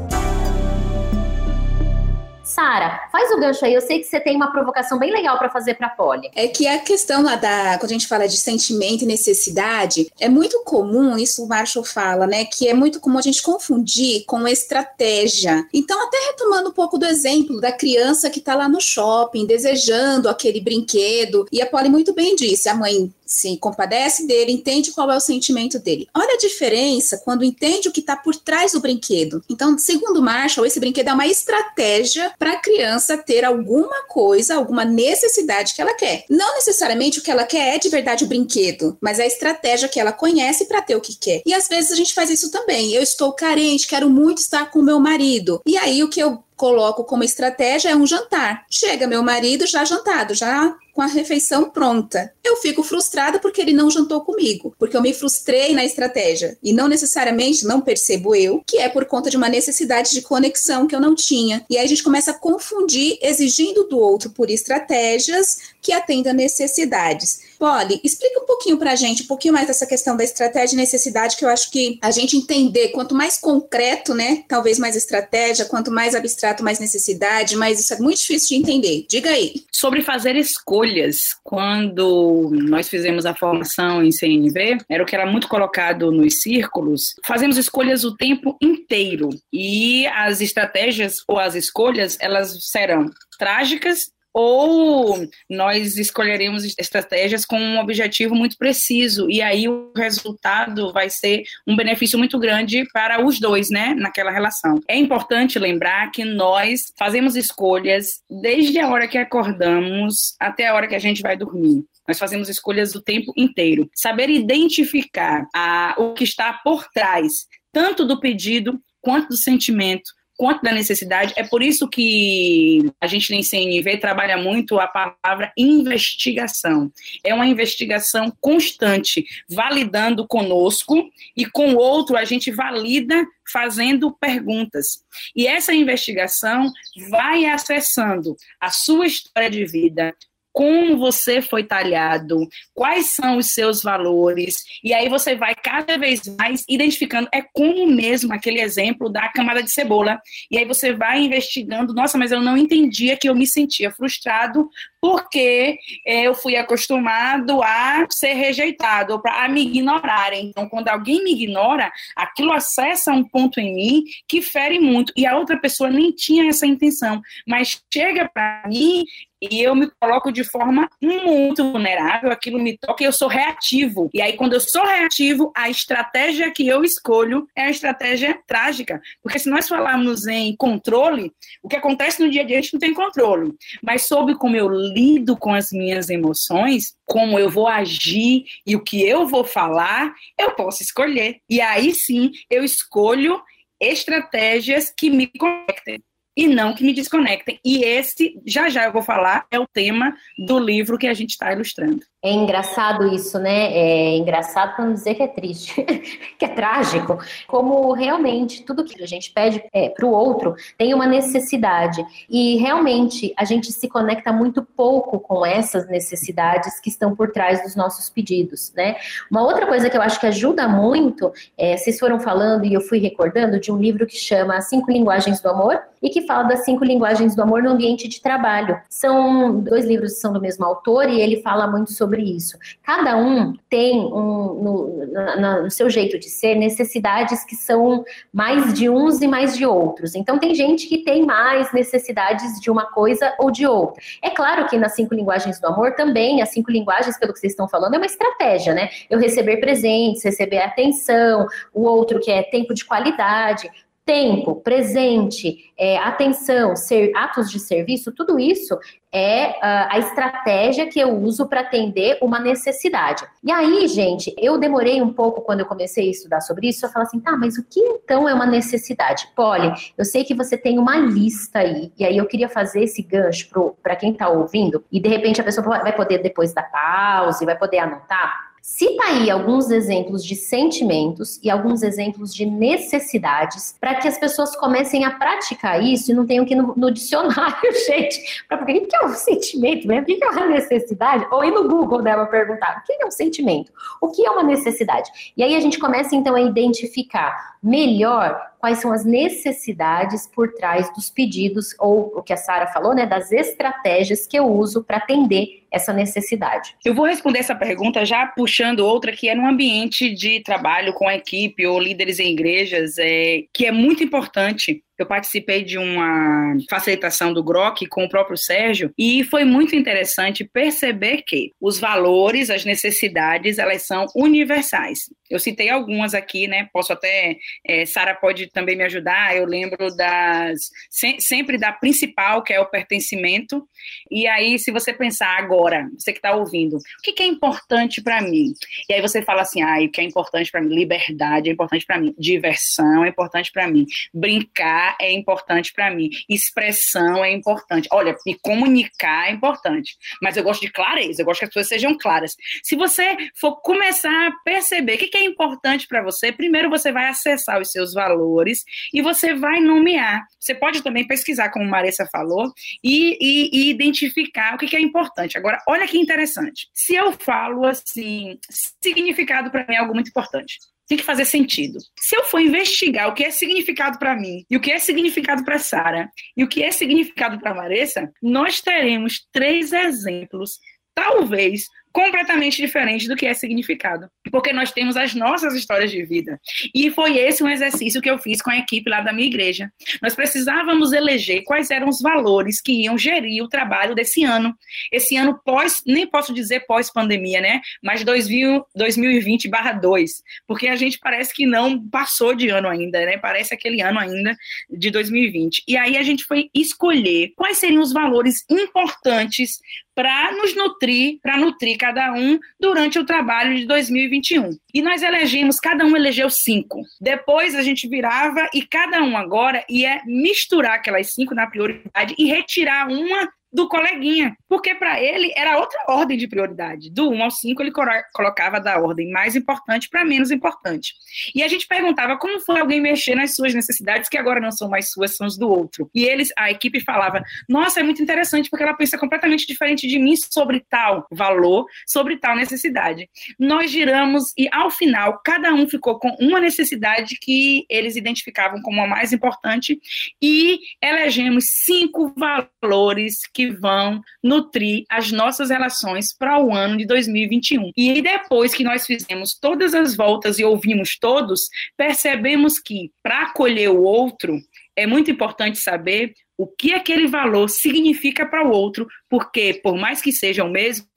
Sara, faz o gancho aí. Eu sei que você tem uma provocação bem legal para fazer para a Polly. É que a questão lá da. Quando a gente fala de sentimento e necessidade, é muito comum, isso o Marshall fala, né? Que é muito comum a gente confundir com estratégia. Então, até retomando um pouco do exemplo da criança que está lá no shopping, desejando aquele brinquedo. E a Polly muito bem disse: a mãe se compadece dele, entende qual é o sentimento dele. Olha a diferença quando entende o que está por trás do brinquedo. Então, segundo Marshall, esse brinquedo é uma estratégia para a criança ter alguma coisa, alguma necessidade que ela quer. Não necessariamente o que ela quer é de verdade o brinquedo, mas é a estratégia que ela conhece para ter o que quer. E às vezes a gente faz isso também. Eu estou carente, quero muito estar com meu marido. E aí o que eu coloco como estratégia é um jantar. Chega meu marido já jantado, já com a refeição pronta. Eu fico frustrada porque ele não jantou comigo, porque eu me frustrei na estratégia e não necessariamente não percebo eu que é por conta de uma necessidade de conexão que eu não tinha. E aí a gente começa a confundir exigindo do outro por estratégias que atendam necessidades. Polly, explica um pouquinho para a gente, um pouquinho mais dessa questão da estratégia e necessidade, que eu acho que a gente entender, quanto mais concreto, né, talvez mais estratégia, quanto mais abstrato, mais necessidade, mas isso é muito difícil de entender. Diga aí. Sobre fazer escolhas, quando nós fizemos a formação em CNV, era o que era muito colocado nos círculos, fazemos escolhas o tempo inteiro e as estratégias ou as escolhas, elas serão trágicas ou nós escolheremos estratégias com um objetivo muito preciso e aí o resultado vai ser um benefício muito grande para os dois, né, naquela relação. É importante lembrar que nós fazemos escolhas desde a hora que acordamos até a hora que a gente vai dormir. Nós fazemos escolhas o tempo inteiro. Saber identificar a, o que está por trás, tanto do pedido quanto do sentimento, quanto da necessidade. É por isso que a gente nem CNV trabalha muito a palavra investigação. É uma investigação constante, validando conosco e com o outro a gente valida fazendo perguntas. E essa investigação vai acessando a sua história de vida, como você foi talhado, quais são os seus valores, e aí você vai cada vez mais identificando, é como mesmo aquele exemplo da camada de cebola, e aí você vai investigando, nossa, mas eu não entendia que eu me sentia frustrado porque é, eu fui acostumado a ser rejeitado, a me ignorarem. Então, quando alguém me ignora, aquilo acessa um ponto em mim que fere muito, e a outra pessoa nem tinha essa intenção, mas chega para mim e eu me coloco de forma muito vulnerável, aquilo me toca e eu sou reativo. E aí, quando eu sou reativo, a estratégia que eu escolho é a estratégia trágica. Porque se nós falarmos em controle, o que acontece no dia a dia a gente não tem controle. Mas sobre como eu lido com as minhas emoções, como eu vou agir e o que eu vou falar, eu posso escolher. E aí sim, eu escolho estratégias que me conectem e não que me desconectem. E esse, já já eu vou falar, é o tema do livro que a gente está ilustrando. É engraçado isso, né? É engraçado para não dizer que é triste, que é trágico. Como realmente tudo que a gente pede é, para o outro tem uma necessidade. E realmente a gente se conecta muito pouco com essas necessidades que estão por trás dos nossos pedidos, né? Uma outra coisa que eu acho que ajuda muito, é, vocês foram falando e eu fui recordando de um livro que chama Cinco Linguagens do Amor e que fala das cinco linguagens do amor no ambiente de trabalho. São dois livros que são do mesmo autor e ele fala muito sobre sobre isso. Cada um tem um, no, no, no, seu jeito de ser necessidades que são mais de uns e mais de outros. Então tem gente que tem mais necessidades de uma coisa ou de outra. É claro que nas cinco linguagens do amor também, as cinco linguagens, pelo que vocês estão falando, é uma estratégia, né? Eu receber presentes, receber atenção, o outro que é tempo de qualidade tempo, presente, é, atenção, ser, atos de serviço, tudo isso é uh, a estratégia que eu uso para atender uma necessidade. E aí, gente, eu demorei um pouco quando eu comecei a estudar sobre isso, eu falo assim, tá, mas o que então é uma necessidade? Polly, eu sei que você tem uma lista aí, e aí eu queria fazer esse gancho para quem está ouvindo, e de repente a pessoa vai poder depois da pausa, vai poder anotar. Cita aí alguns exemplos de sentimentos e alguns exemplos de necessidades para que as pessoas comecem a praticar isso e não tenham que ir no, no dicionário, gente. Para porque o que é um sentimento mesmo? O que é uma necessidade? Ou ir no Google dela perguntar o que é um sentimento? O que é uma necessidade? E aí a gente começa então a identificar melhor quais são as necessidades por trás dos pedidos, ou o que a Sara falou, né, das estratégias que eu uso para atender essa necessidade. Eu vou responder essa pergunta já puxando outra que é no ambiente de trabalho com a equipe ou líderes em igrejas, é, que é muito importante eu participei de uma facilitação do GROC com o próprio Sérgio e foi muito interessante perceber que os valores, as necessidades, elas são universais. Eu citei algumas aqui, né? Posso até, é, Sara pode também me ajudar. Eu lembro das se, sempre da principal, que é o pertencimento. E aí, se você pensar agora, você que está ouvindo, o que, que, é importante para mim? E aí você fala assim, ah, o que é importante para mim? Liberdade é importante para mim, diversão é importante para mim, brincar é importante para mim, expressão é importante. Olha, me comunicar é importante, mas eu gosto de clareza, eu gosto que as pessoas sejam claras. Se você for começar a perceber o que, que é é importante para você, primeiro você vai acessar os seus valores e você vai nomear. Você pode também pesquisar, como Marissa falou, e, e, e identificar o que, que é importante. Agora, olha que interessante. Se eu falo assim, significado para mim é algo muito importante tem que fazer sentido. Se eu for investigar o que é significado para mim e o que é significado para Sara e o que é significado para Marissa, nós teremos três exemplos, talvez completamente diferente do que é significado, porque nós temos as nossas histórias de vida. E foi esse um exercício que eu fiz com a equipe lá da minha igreja. Nós precisávamos eleger quais eram os valores que iam gerir o trabalho desse ano. Esse ano pós, nem posso dizer pós-pandemia, né? Mas 2020/2, porque a gente parece que não passou de ano ainda, né? Parece aquele ano ainda de 2020. E aí a gente foi escolher quais seriam os valores importantes para nos nutrir, para nutrir cada um durante o trabalho de 2021. E nós elegemos, cada um elegeu cinco. Depois a gente virava e cada um agora ia misturar aquelas cinco na prioridade e retirar uma do coleguinha, porque para ele era outra ordem de prioridade. Do 1 ao 5, ele colocava da ordem mais importante para menos importante. E a gente perguntava como foi alguém mexer nas suas necessidades, que agora não são mais suas, são as do outro. E eles, a equipe falava: nossa, é muito interessante, porque ela pensa completamente diferente de mim sobre tal valor, sobre tal necessidade. Nós giramos e, ao final, cada um ficou com uma necessidade que eles identificavam como a mais importante e elegemos cinco valores que vão nutrir as nossas relações para o ano de 2021. E depois que nós fizemos todas as voltas e ouvimos todos, percebemos que para acolher o outro, é muito importante saber o que aquele valor significa para o outro, porque, por mais que seja o mesmo,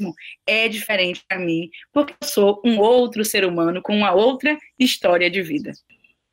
é diferente para mim, porque eu sou um outro ser humano com uma outra história de vida.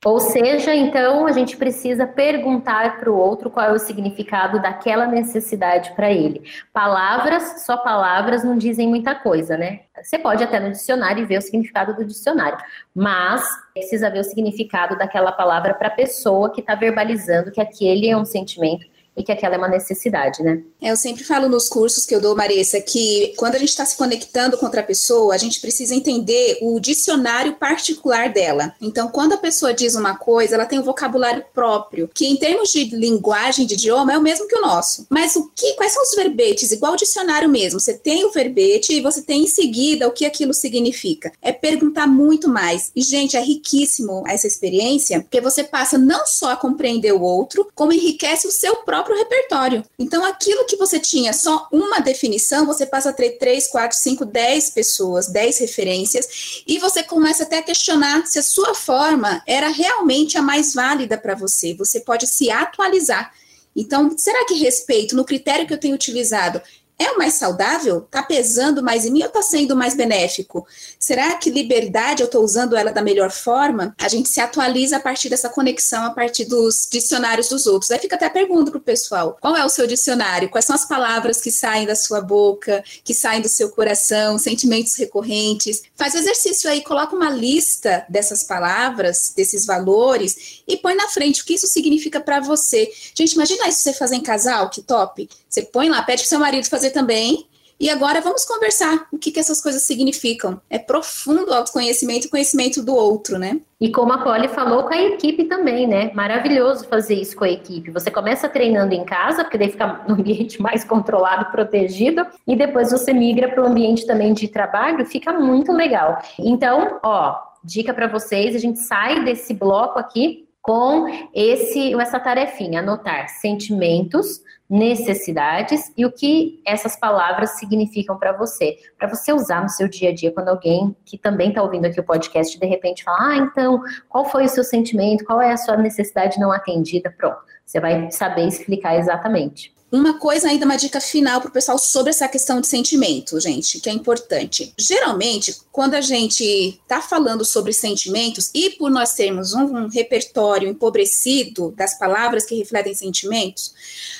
Ou seja, então a gente precisa perguntar para o outro qual é o significado daquela necessidade para ele. Palavras, só palavras não dizem muita coisa, né? Você pode até no dicionário ver o significado do dicionário, mas precisa ver o significado daquela palavra para a pessoa que está verbalizando que aquele é um sentimento e que aquela é uma necessidade, né? É, eu sempre falo nos cursos que eu dou, Marissa, que quando a gente está se conectando com outra pessoa, a gente precisa entender o dicionário particular dela. Então, quando a pessoa diz uma coisa, ela tem um vocabulário próprio, que em termos de linguagem, de idioma, é o mesmo que o nosso. Mas o que, quais são os verbetes? Igual o dicionário mesmo. Você tem o verbete e você tem em seguida o que aquilo significa. É perguntar muito mais. E, gente, é riquíssimo essa experiência, porque você passa não só a compreender o outro, como enriquece o seu próprio próprio repertório. Então, aquilo que você tinha só uma definição, você passa a ter três, quatro, cinco, dez pessoas, dez referências, e você começa até a questionar se a sua forma era realmente a mais válida para você. Você pode se atualizar. Então, será que respeito no critério que eu tenho utilizado é o mais saudável? Está pesando mais em mim ou está sendo mais benéfico? Será que liberdade eu estou usando ela da melhor forma? A gente se atualiza a partir dessa conexão, a partir dos dicionários dos outros. Aí fica até a pergunta para o pessoal: qual é o seu dicionário? Quais são as palavras que saem da sua boca, que saem do seu coração, sentimentos recorrentes? Faz o exercício aí, coloca uma lista dessas palavras, desses valores e põe na frente o que isso significa para você. Gente, imagina isso você fazer em casal, que top. Você põe lá, pede para seu marido fazer também. E agora vamos conversar o que, que essas coisas significam. É profundo autoconhecimento e conhecimento do outro, né? E como a Polly falou, com a equipe também, né? Maravilhoso fazer isso com a equipe. Você começa treinando em casa, porque daí fica no ambiente mais controlado, protegido, e depois você migra para o ambiente também de trabalho, fica muito legal. Então, ó, dica para vocês, a gente sai desse bloco aqui com esse essa tarefinha, anotar sentimentos, necessidades e o que essas palavras significam para você, para você usar no seu dia a dia quando alguém que também está ouvindo aqui o podcast de repente fala: "Ah, então, qual foi o seu sentimento? Qual é a sua necessidade não atendida?" Pronto. Você vai saber explicar exatamente. Uma coisa ainda, uma dica final para o pessoal sobre essa questão de sentimento, gente, que é importante. Geralmente, quando a gente está falando sobre sentimentos, e por nós termos um, um, repertório empobrecido das palavras que refletem sentimentos,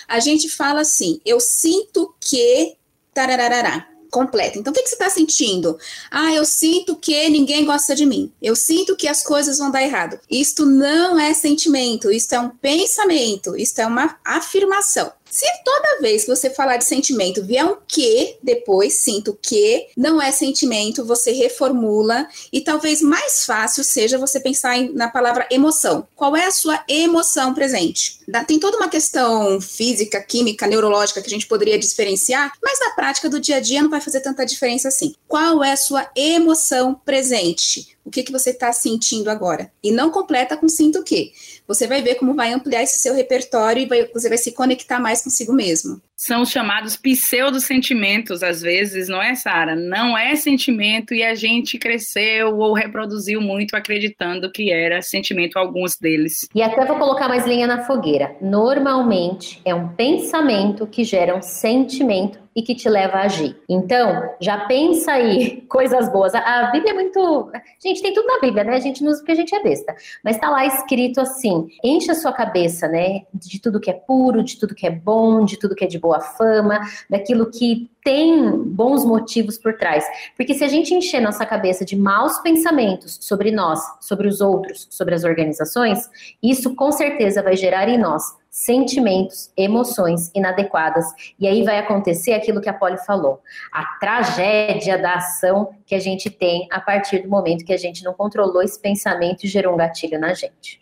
a gente fala assim: eu sinto que. Tarararará completa. Então, o que, que você está sentindo? Ah, eu sinto que ninguém gosta de mim. Eu sinto que as coisas vão dar errado. Isto não é sentimento, isto é um pensamento, isto é uma afirmação. Se toda vez que você falar de sentimento vier um que depois, sinto que, não é sentimento, você reformula e talvez mais fácil seja você pensar em, na palavra emoção. Qual é a sua emoção presente? Tem toda uma questão física, química, neurológica que a gente poderia diferenciar, mas na prática do dia a dia não vai fazer tanta diferença assim. Qual é a sua emoção presente? O que, que você está sentindo agora? E não completa com sinto o quê? Você vai ver como vai ampliar esse seu repertório e vai, você vai se conectar mais consigo mesmo são os chamados pseudo-sentimentos, às vezes, não é, Sara? Não é sentimento e a gente cresceu ou reproduziu muito acreditando que era sentimento alguns deles. E até vou colocar mais linha na fogueira. Normalmente é um pensamento que gera um sentimento e que te leva a agir. Então, já pensa aí coisas boas. A Bíblia é muito. Gente, tem tudo na Bíblia, né? A gente não usa porque a gente é besta. Mas tá lá escrito assim: enche a sua cabeça, né? De tudo que é puro, de tudo que é bom, de tudo que é de boa fama, daquilo que tem bons motivos por trás. Porque se a gente encher nossa cabeça de maus pensamentos sobre nós, sobre os outros, sobre as organizações, isso com certeza vai gerar em nós sentimentos, emoções inadequadas. E aí vai acontecer aquilo que a Polly falou: a tragédia da ação que a gente tem a partir do momento que a gente não controlou esse pensamento e gerou um gatilho na gente.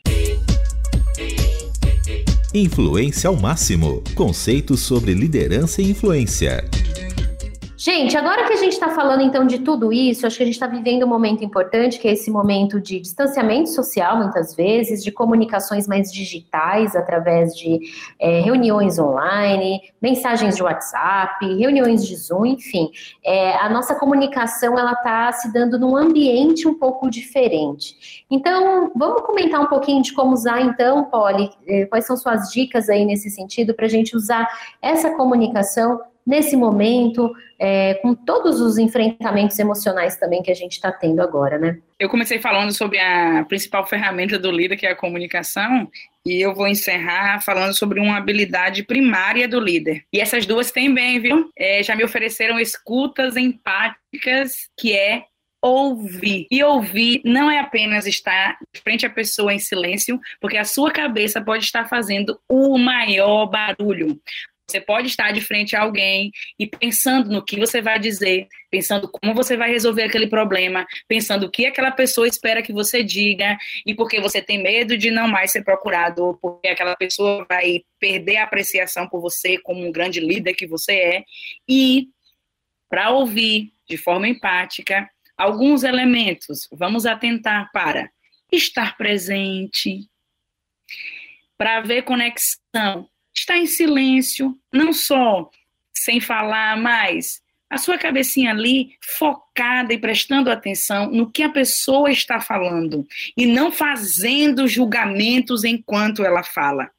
Influência ao máximo. Conceitos sobre liderança e influência. Gente, agora que a gente está falando então de tudo isso, acho que a gente está vivendo um momento importante, que é esse momento de distanciamento social, muitas vezes, de comunicações mais digitais, através de é, reuniões online, mensagens de WhatsApp, reuniões de Zoom, enfim. É, a nossa comunicação ela está se dando num ambiente um pouco diferente. Então, vamos comentar um pouquinho de como usar, então, Polly, é, quais são suas dicas aí nesse sentido para a gente usar essa comunicação nesse momento, é, com todos os enfrentamentos emocionais também que a gente está tendo agora, né? Eu comecei falando sobre a principal ferramenta do líder, que é a comunicação, e eu vou encerrar falando sobre uma habilidade primária do líder. E essas duas também, viu? É, já me ofereceram escutas empáticas, que é ouvir. E ouvir não é apenas estar frente à pessoa em silêncio, porque a sua cabeça pode estar fazendo o maior barulho. Você pode estar de frente a alguém e pensando no que você vai dizer, pensando como você vai resolver aquele problema, pensando o que aquela pessoa espera que você diga e porque você tem medo de não mais ser procurado, porque aquela pessoa vai perder a apreciação por você como um grande líder que você é. E para ouvir de forma empática alguns elementos, vamos atentar para estar presente, para ver conexão está em silêncio, não só sem falar, mas a sua cabecinha ali focada e prestando atenção no que a pessoa está falando e não fazendo julgamentos enquanto ela fala.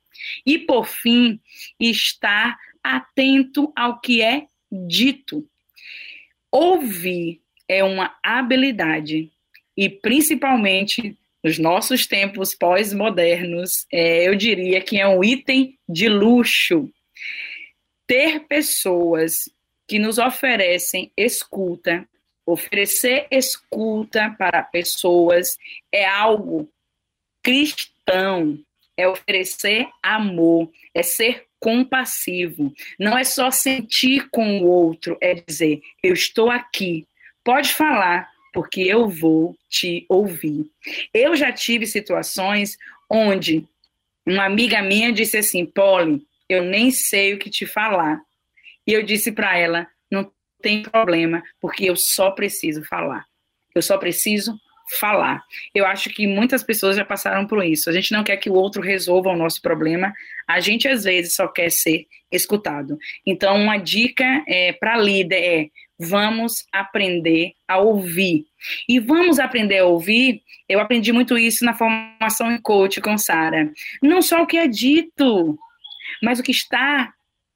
E por fim, estar atento ao que é dito. Ouvir é uma habilidade e principalmente nos nossos tempos pós-modernos, é, eu diria que é um item de luxo. Ter pessoas que nos oferecem escuta, oferecer escuta para pessoas é algo cristão, é oferecer amor, é ser compassivo. Não é só sentir com o outro, é dizer, eu estou aqui, pode falar, porque eu vou te ouvir. Eu já tive situações onde uma amiga minha disse assim: Polly, eu nem sei o que te falar. E eu disse para ela: não tem problema, porque eu só preciso falar. Eu só preciso falar. Eu acho que muitas pessoas já passaram por isso. A gente não quer que o outro resolva o nosso problema, a gente às vezes só quer ser escutado. Então, uma dica é, para líder é vamos aprender a ouvir. E vamos aprender a ouvir, eu aprendi muito isso na formação em coach com Sara. Não só o que é dito, mas o que está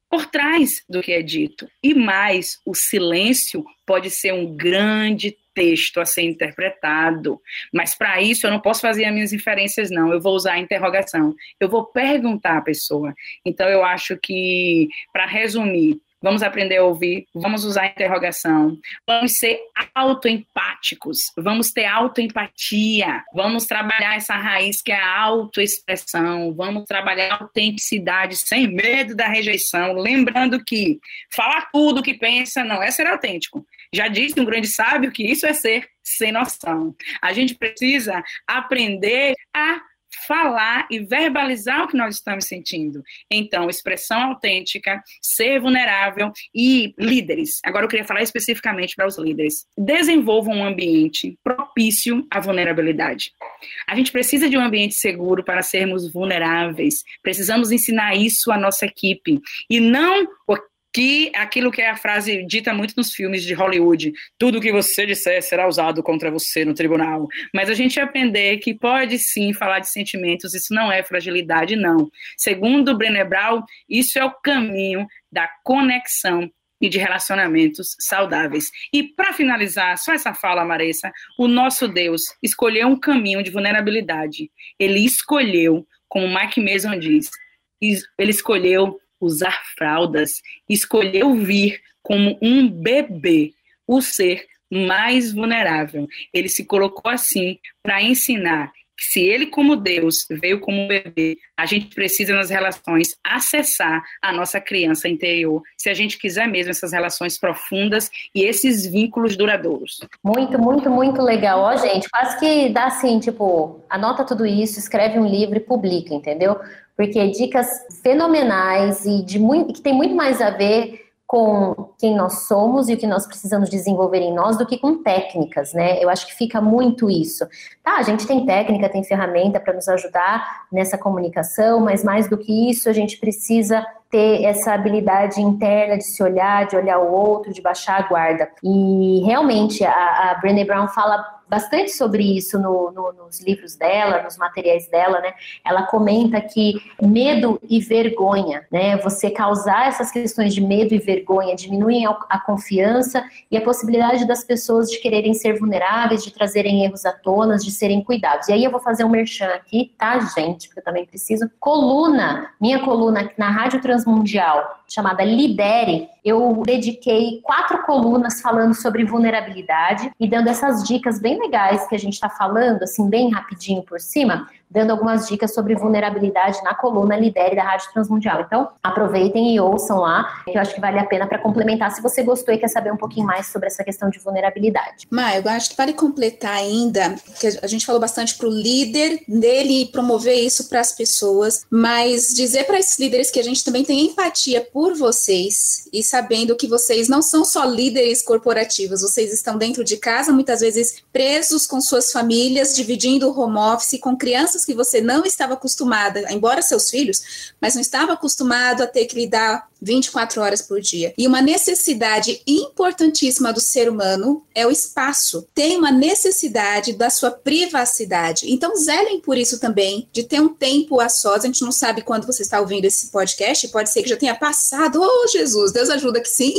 por trás do que é dito. E mais, o silêncio pode ser um grande texto a ser interpretado. Mas para isso eu não posso fazer as minhas inferências, não. Eu vou usar a interrogação. Eu vou perguntar à pessoa. Então eu acho que, para resumir, Vamos aprender a ouvir, vamos usar a interrogação, vamos ser autoempáticos, vamos ter autoempatia, vamos trabalhar essa raiz que é a autoexpressão, vamos trabalhar a autenticidade sem medo da rejeição, lembrando que falar tudo que pensa não é ser autêntico. Já disse um grande sábio que isso é ser sem noção. A gente precisa aprender a falar e verbalizar o que nós estamos sentindo. Então, expressão autêntica, ser vulnerável e líderes. Agora eu queria falar especificamente para os líderes. Desenvolvam um ambiente propício à vulnerabilidade. A gente precisa de um ambiente seguro para sermos vulneráveis. Precisamos ensinar isso à nossa equipe e não que aquilo que é a frase dita muito nos filmes de Hollywood, tudo que você disser será usado contra você no tribunal. Mas a gente aprender que pode sim falar de sentimentos, isso não é fragilidade, não. Segundo Brené Brown, isso é o caminho da conexão e de relacionamentos saudáveis. E para finalizar, só essa fala, Maressa, o nosso Deus escolheu um caminho de vulnerabilidade. Ele escolheu, como Mike Mason diz, ele escolheu usar fraldas, escolheu vir como um bebê, o ser mais vulnerável. Ele se colocou assim para ensinar se ele, como Deus, veio como bebê, a gente precisa nas relações acessar a nossa criança interior, se a gente quiser mesmo essas relações profundas e esses vínculos duradouros. Muito, muito, muito legal. Ó, gente, quase que dá assim, tipo, anota tudo isso, escreve um livro e publica, entendeu? Porque dicas fenomenais e de muito, que tem muito mais a ver com quem nós somos e o que nós precisamos desenvolver em nós do que com técnicas, né? Eu acho que fica muito isso. Tá, a gente tem técnica, tem ferramenta para nos ajudar nessa comunicação, mas mais do que isso, a gente precisa ter essa habilidade interna de se olhar, de olhar o outro, de baixar a guarda. E realmente a, a Brené Brown fala bastante sobre isso no, no, nos livros dela, nos materiais dela, né? Ela comenta que medo e vergonha, né? Você causar essas questões de medo e vergonha diminuem a, confiança e a possibilidade das pessoas de quererem ser vulneráveis, de trazerem erros à tona, de serem cuidados. E aí eu vou fazer um merchan aqui, tá, gente? Porque eu também preciso. Coluna, minha coluna na Rádio Transmundial, chamada Lidere, eu dediquei quatro colunas falando sobre vulnerabilidade e dando essas dicas bem legais que a gente está falando, assim, bem rapidinho por cima, dando algumas dicas sobre vulnerabilidade na coluna Lidere da Rádio Transmundial. Então, aproveitem e ouçam lá, que eu acho que vale a pena para complementar se você gostou e quer saber um pouquinho mais sobre essa questão de vulnerabilidade. Maia, eu acho que vale completar ainda, que a gente falou bastante para o líder dele promover isso para as pessoas, mas dizer para esses líderes que a gente também tem empatia por vocês e sabendo que vocês não são só líderes corporativos, vocês estão dentro de casa, muitas vezes presos com suas famílias, dividindo o home office com crianças que você não estava acostumada, embora seus filhos, mas não estava acostumado a ter que lidar 24 horas por dia. E uma necessidade importantíssima do ser humano é o espaço. Tem uma necessidade da sua privacidade. Então, zelem por isso também, de ter um tempo a sós. A gente não sabe quando você está ouvindo esse podcast, pode ser que já tenha passado. Oh, Jesus, Deus ajuda que sim,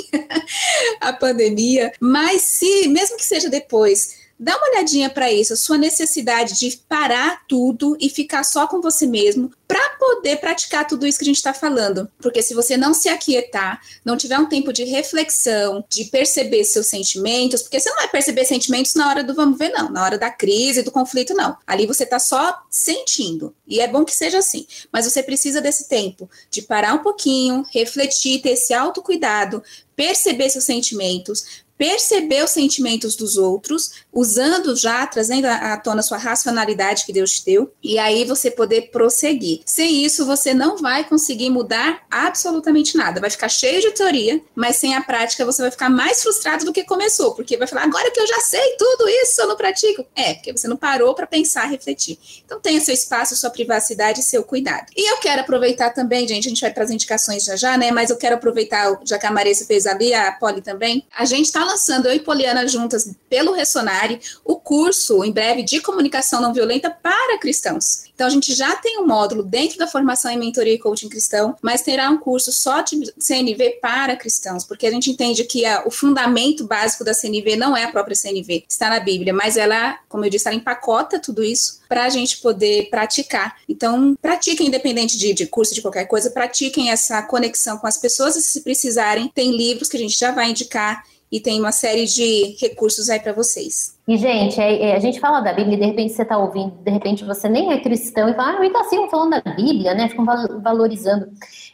a pandemia. Mas se, mesmo que seja depois, Dá uma olhadinha para isso, a sua necessidade de parar tudo e ficar só com você mesmo para poder praticar tudo isso que a gente está falando. Porque se você não se aquietar, não tiver um tempo de reflexão, de perceber seus sentimentos, porque você não vai perceber sentimentos na hora do vamos ver, não, na hora da crise, do conflito, não. Ali você está só sentindo. E é bom que seja assim. Mas você precisa desse tempo de parar um pouquinho, refletir, ter esse autocuidado, perceber seus sentimentos, perceber os sentimentos dos outros, usando já, trazendo à tona sua racionalidade que Deus te deu, e aí você poder prosseguir. Sem isso, você não vai conseguir mudar absolutamente nada. Vai ficar cheio de teoria, mas sem a prática você vai ficar mais frustrado do que começou, porque vai falar, agora que eu já sei tudo isso, eu não pratico. É, porque você não parou para pensar, refletir. Então tenha seu espaço, sua privacidade e seu cuidado. E eu quero aproveitar também, gente, a gente vai para as indicações já já, né? Mas eu quero aproveitar, já que a Marisa fez ali, a Polly também. A gente está lançando, eu e Poliana juntas, pelo Ressonare, o curso, em breve, de comunicação não violenta para cristãos. Então, a gente já tem um módulo dentro da formação em mentoria e coaching cristão, mas terá um curso só de CNV para cristãos, porque a gente entende que a, o fundamento básico da CNV não é a própria CNV, está na Bíblia, mas ela, como eu disse, ela empacota tudo isso para a gente poder praticar. Então, pratiquem, independente de, de curso, de qualquer coisa, pratiquem essa conexão com as pessoas e, se precisarem, tem livros que a gente já vai indicar e tem uma série de recursos aí para vocês. E, gente, é, é, a gente fala da Bíblia de repente você está ouvindo, de repente você nem é cristão e fala, ah, então assim, falando da Bíblia, né? Ficam valorizando.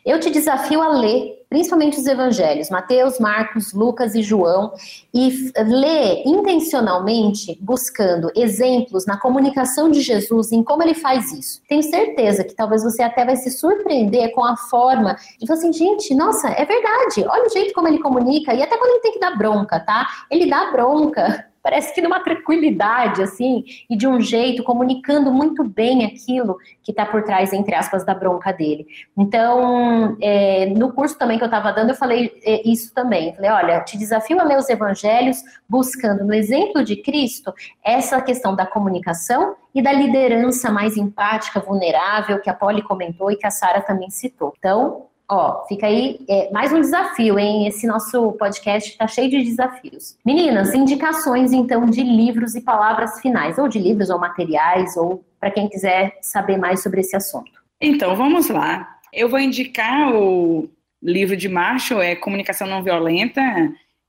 Eu te desafio a ler, principalmente os evangelhos, Mateus, Marcos, Lucas e João, e ler intencionalmente, buscando exemplos na comunicação de Jesus, em como ele faz isso. Tenho certeza que talvez você até vai se surpreender com a forma de falar assim, gente, nossa, é verdade, olha o jeito como ele comunica, e até quando ele tem que dar bronca, tá? Ele dá bronca parece que numa tranquilidade, assim, e de um jeito, comunicando muito bem aquilo que está por trás, entre aspas, da bronca dele. Então, é, no curso também que eu estava dando, eu falei é, isso também. Falei, olha, te desafio a ler os evangelhos, buscando no exemplo de Cristo essa questão da comunicação e da liderança mais empática, vulnerável, que a Polly comentou e que a Sara também citou. Então, Ó, fica aí é, mais um desafio, hein? Esse nosso podcast está cheio de desafios. Meninas, indicações então de livros e palavras finais, ou de livros ou materiais, ou para quem quiser saber mais sobre esse assunto. Então, vamos lá. Eu vou indicar o livro de Marshall, é Comunicação Não Violenta,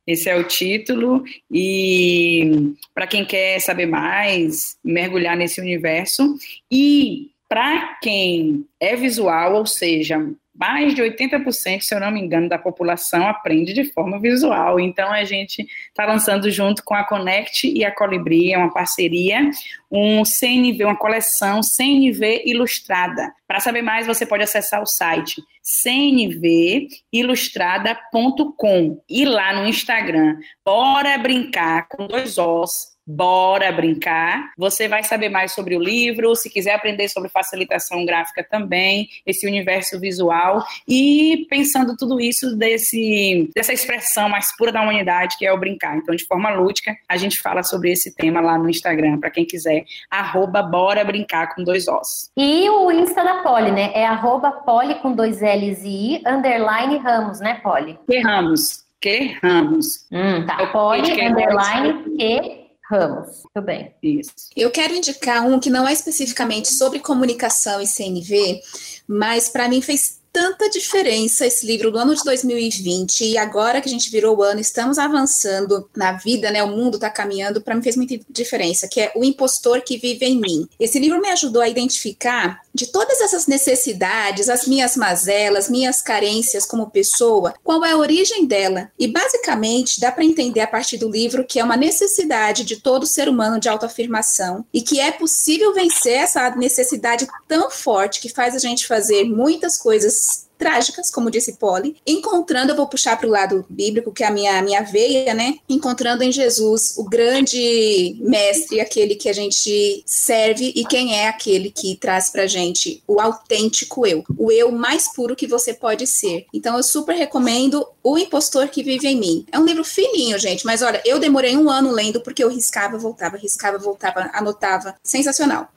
Esse é o título e para quem quer saber mais, mergulhar nesse universo e para quem é visual, ou seja, mais de 80%, se eu não me engano, da população aprende de forma visual. Então a gente está lançando junto com a Connect e a Colibri, é uma parceria, um CNV, uma coleção CNV ilustrada. Para saber mais, você pode acessar o site cnvilustrada.com e lá no Instagram, bora brincar com dois Os Bora brincar. Você vai saber mais sobre o livro, se quiser aprender sobre facilitação gráfica também, esse universo visual e pensando tudo isso desse dessa expressão mais pura da humanidade que é o brincar. Então, de forma lúdica, a gente fala sobre esse tema lá no Instagram, para quem quiser, arroba bora brincar com dois ossos. E o Insta da Poli, né? É arroba Poli com dois L's e I, underline Ramos, né, Poli? Que Ramos. Que Ramos. Hum, tá. Poli, underline, que Ramos, tudo bem. Isso. Eu quero indicar um que não é especificamente sobre comunicação e CNV, mas para mim fez tanta diferença esse livro do ano de 2020 e agora que a gente virou o ano, estamos avançando na vida, né? O mundo está caminhando, para mim fez muita diferença, que é O Impostor que Vive em Mim. Esse livro me ajudou a identificar de todas essas necessidades, as minhas mazelas, minhas carências como pessoa, qual é a origem dela. E basicamente dá para entender a partir do livro que é uma necessidade de todo ser humano de autoafirmação e que é possível vencer essa necessidade tão forte que faz a gente fazer muitas coisas trágicas, como disse Polly, encontrando, eu vou puxar para o lado bíblico, que é a minha, minha veia, né? Encontrando em Jesus o grande mestre, aquele que a gente serve e quem é aquele que traz para gente o autêntico eu, o eu mais puro que você pode ser. Então eu super recomendo O Impostor que Vive em Mim. É um livro fininho, gente, mas olha, eu demorei um ano lendo porque eu riscava, voltava, riscava, voltava, anotava. Sensacional.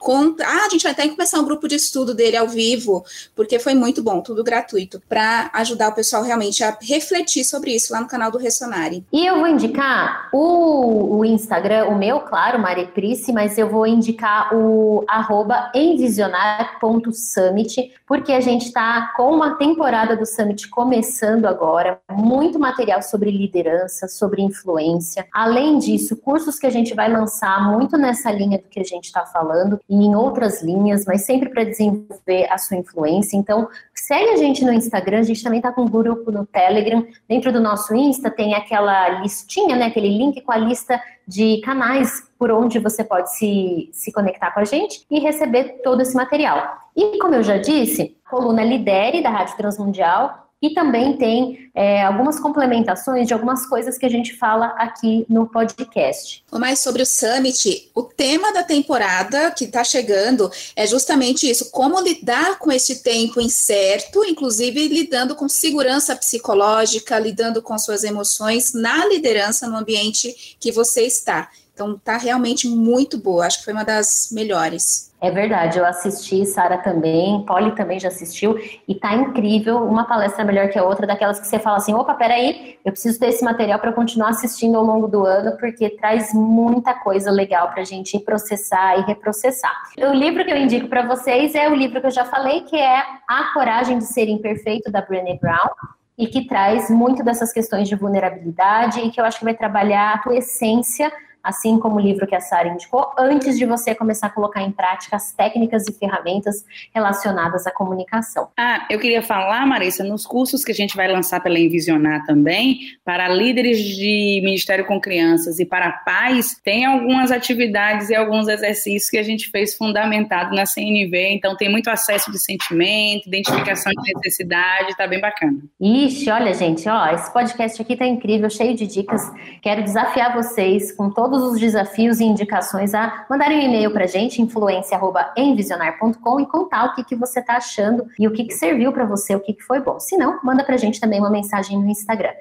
Ah, a gente vai até começar um grupo de estudo dele ao vivo, porque foi muito bom, tudo gratuito gratuito para ajudar o pessoal realmente a refletir sobre isso lá no canal do Ressonare. E eu vou indicar o, o Instagram, o meu, claro, Mari Price, mas eu vou indicar o arroba envisionar.summit, porque a gente está com uma temporada do Summit começando agora, muito material sobre liderança, sobre influência. Além disso, cursos que a gente vai lançar muito nessa linha do que a gente está falando e em outras linhas, mas sempre para desenvolver a sua influência. Então, segue a gente no Instagram, a gente também está com um grupo no Telegram. Dentro do nosso Insta tem aquela listinha, né, aquele link com a lista de canais por onde você pode se, se conectar com a gente e receber todo esse material. E como eu já disse, coluna Lidere da Rádio Transmundial e também tem é, algumas complementações de algumas coisas que a gente fala aqui no podcast. Mais sobre o Summit, o tema da temporada que está chegando é justamente isso: como lidar com este tempo incerto, inclusive lidando com segurança psicológica, lidando com suas emoções na liderança no ambiente que você está. Então tá realmente muito boa, acho que foi uma das melhores. É verdade, eu assisti, Sara também, Polly também já assistiu, e tá incrível, uma palestra melhor que a outra, daquelas que você fala assim, opa, peraí, eu preciso ter esse material para continuar assistindo ao longo do ano, porque traz muita coisa legal para a gente processar e reprocessar. O livro que eu indico para vocês é o livro que eu já falei, que é A Coragem de Ser Imperfeito, da Brené Brown, e que traz muito dessas questões de vulnerabilidade e que eu acho que vai trabalhar a tua essência assim como o livro que a Sara indicou, antes de você começar a colocar em prática as técnicas e ferramentas relacionadas à comunicação. Ah, eu queria falar, Marissa, nos cursos que a gente vai lançar pela Envisionar também, para líderes de Ministério com Crianças e para pais, tem algumas atividades e alguns exercícios que a gente fez fundamentado na CNV, então tem muito acesso de sentimento, identificação de necessidade, tá bem bacana. Ixi, olha, gente, ó, esse podcast aqui tá incrível, cheio de dicas. Quero desafiar vocês com todos todos os desafios e indicações a mandarem um e-mail para a gente, influência.envisionar.com e contar o que, que você está achando e o que, que serviu para você, o que, que foi bom. Se não, manda para a gente também uma mensagem no Instagram.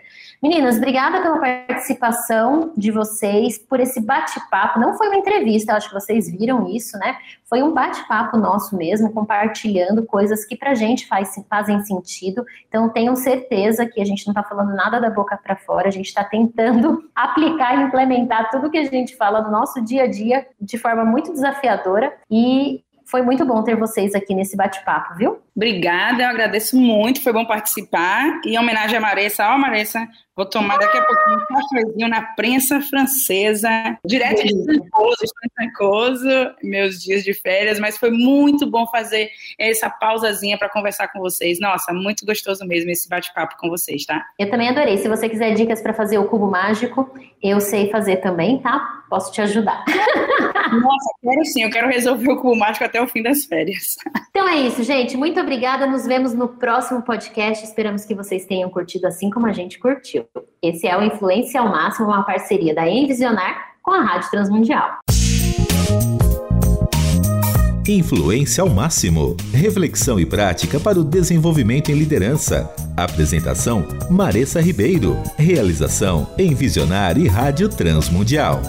Meninas, obrigada pela participação de vocês, por esse bate-papo. Não foi uma entrevista, acho que vocês viram isso, né? Foi um bate-papo nosso mesmo, compartilhando coisas que pra gente faz, fazem sentido. Então, tenham certeza que a gente não está falando nada da boca para fora, a gente está tentando aplicar e implementar tudo que a gente fala no nosso dia a dia de forma muito desafiadora. E Foi muito bom ter vocês aqui nesse bate-papo, viu? Obrigada, eu agradeço muito, foi bom participar. E em homenagem a Maressa, ó, Maressa, vou tomar daqui a pouquinho um cafezinho na prensa francesa, direto de Trancoso, Trancoso, meus dias de férias, mas foi muito bom fazer essa pausazinha para conversar com vocês. Nossa, muito gostoso mesmo esse bate-papo com vocês, tá? Eu também adorei. Se você quiser dicas para fazer o cubo mágico, eu sei fazer também, tá? Posso te ajudar. Nossa, quero sim, eu quero resolver o cubo mágico até o fim das férias. Então é isso, gente. Muito obrigada. Nos vemos no próximo podcast. Esperamos que vocês tenham curtido assim como a gente curtiu. Esse é o Influência ao Máximo, uma parceria da Envisionar com a Rádio Transmundial. Influência ao máximo. Reflexão e prática para o desenvolvimento em liderança. Apresentação: Maressa Ribeiro. Realização: Envisionar e Rádio Transmundial.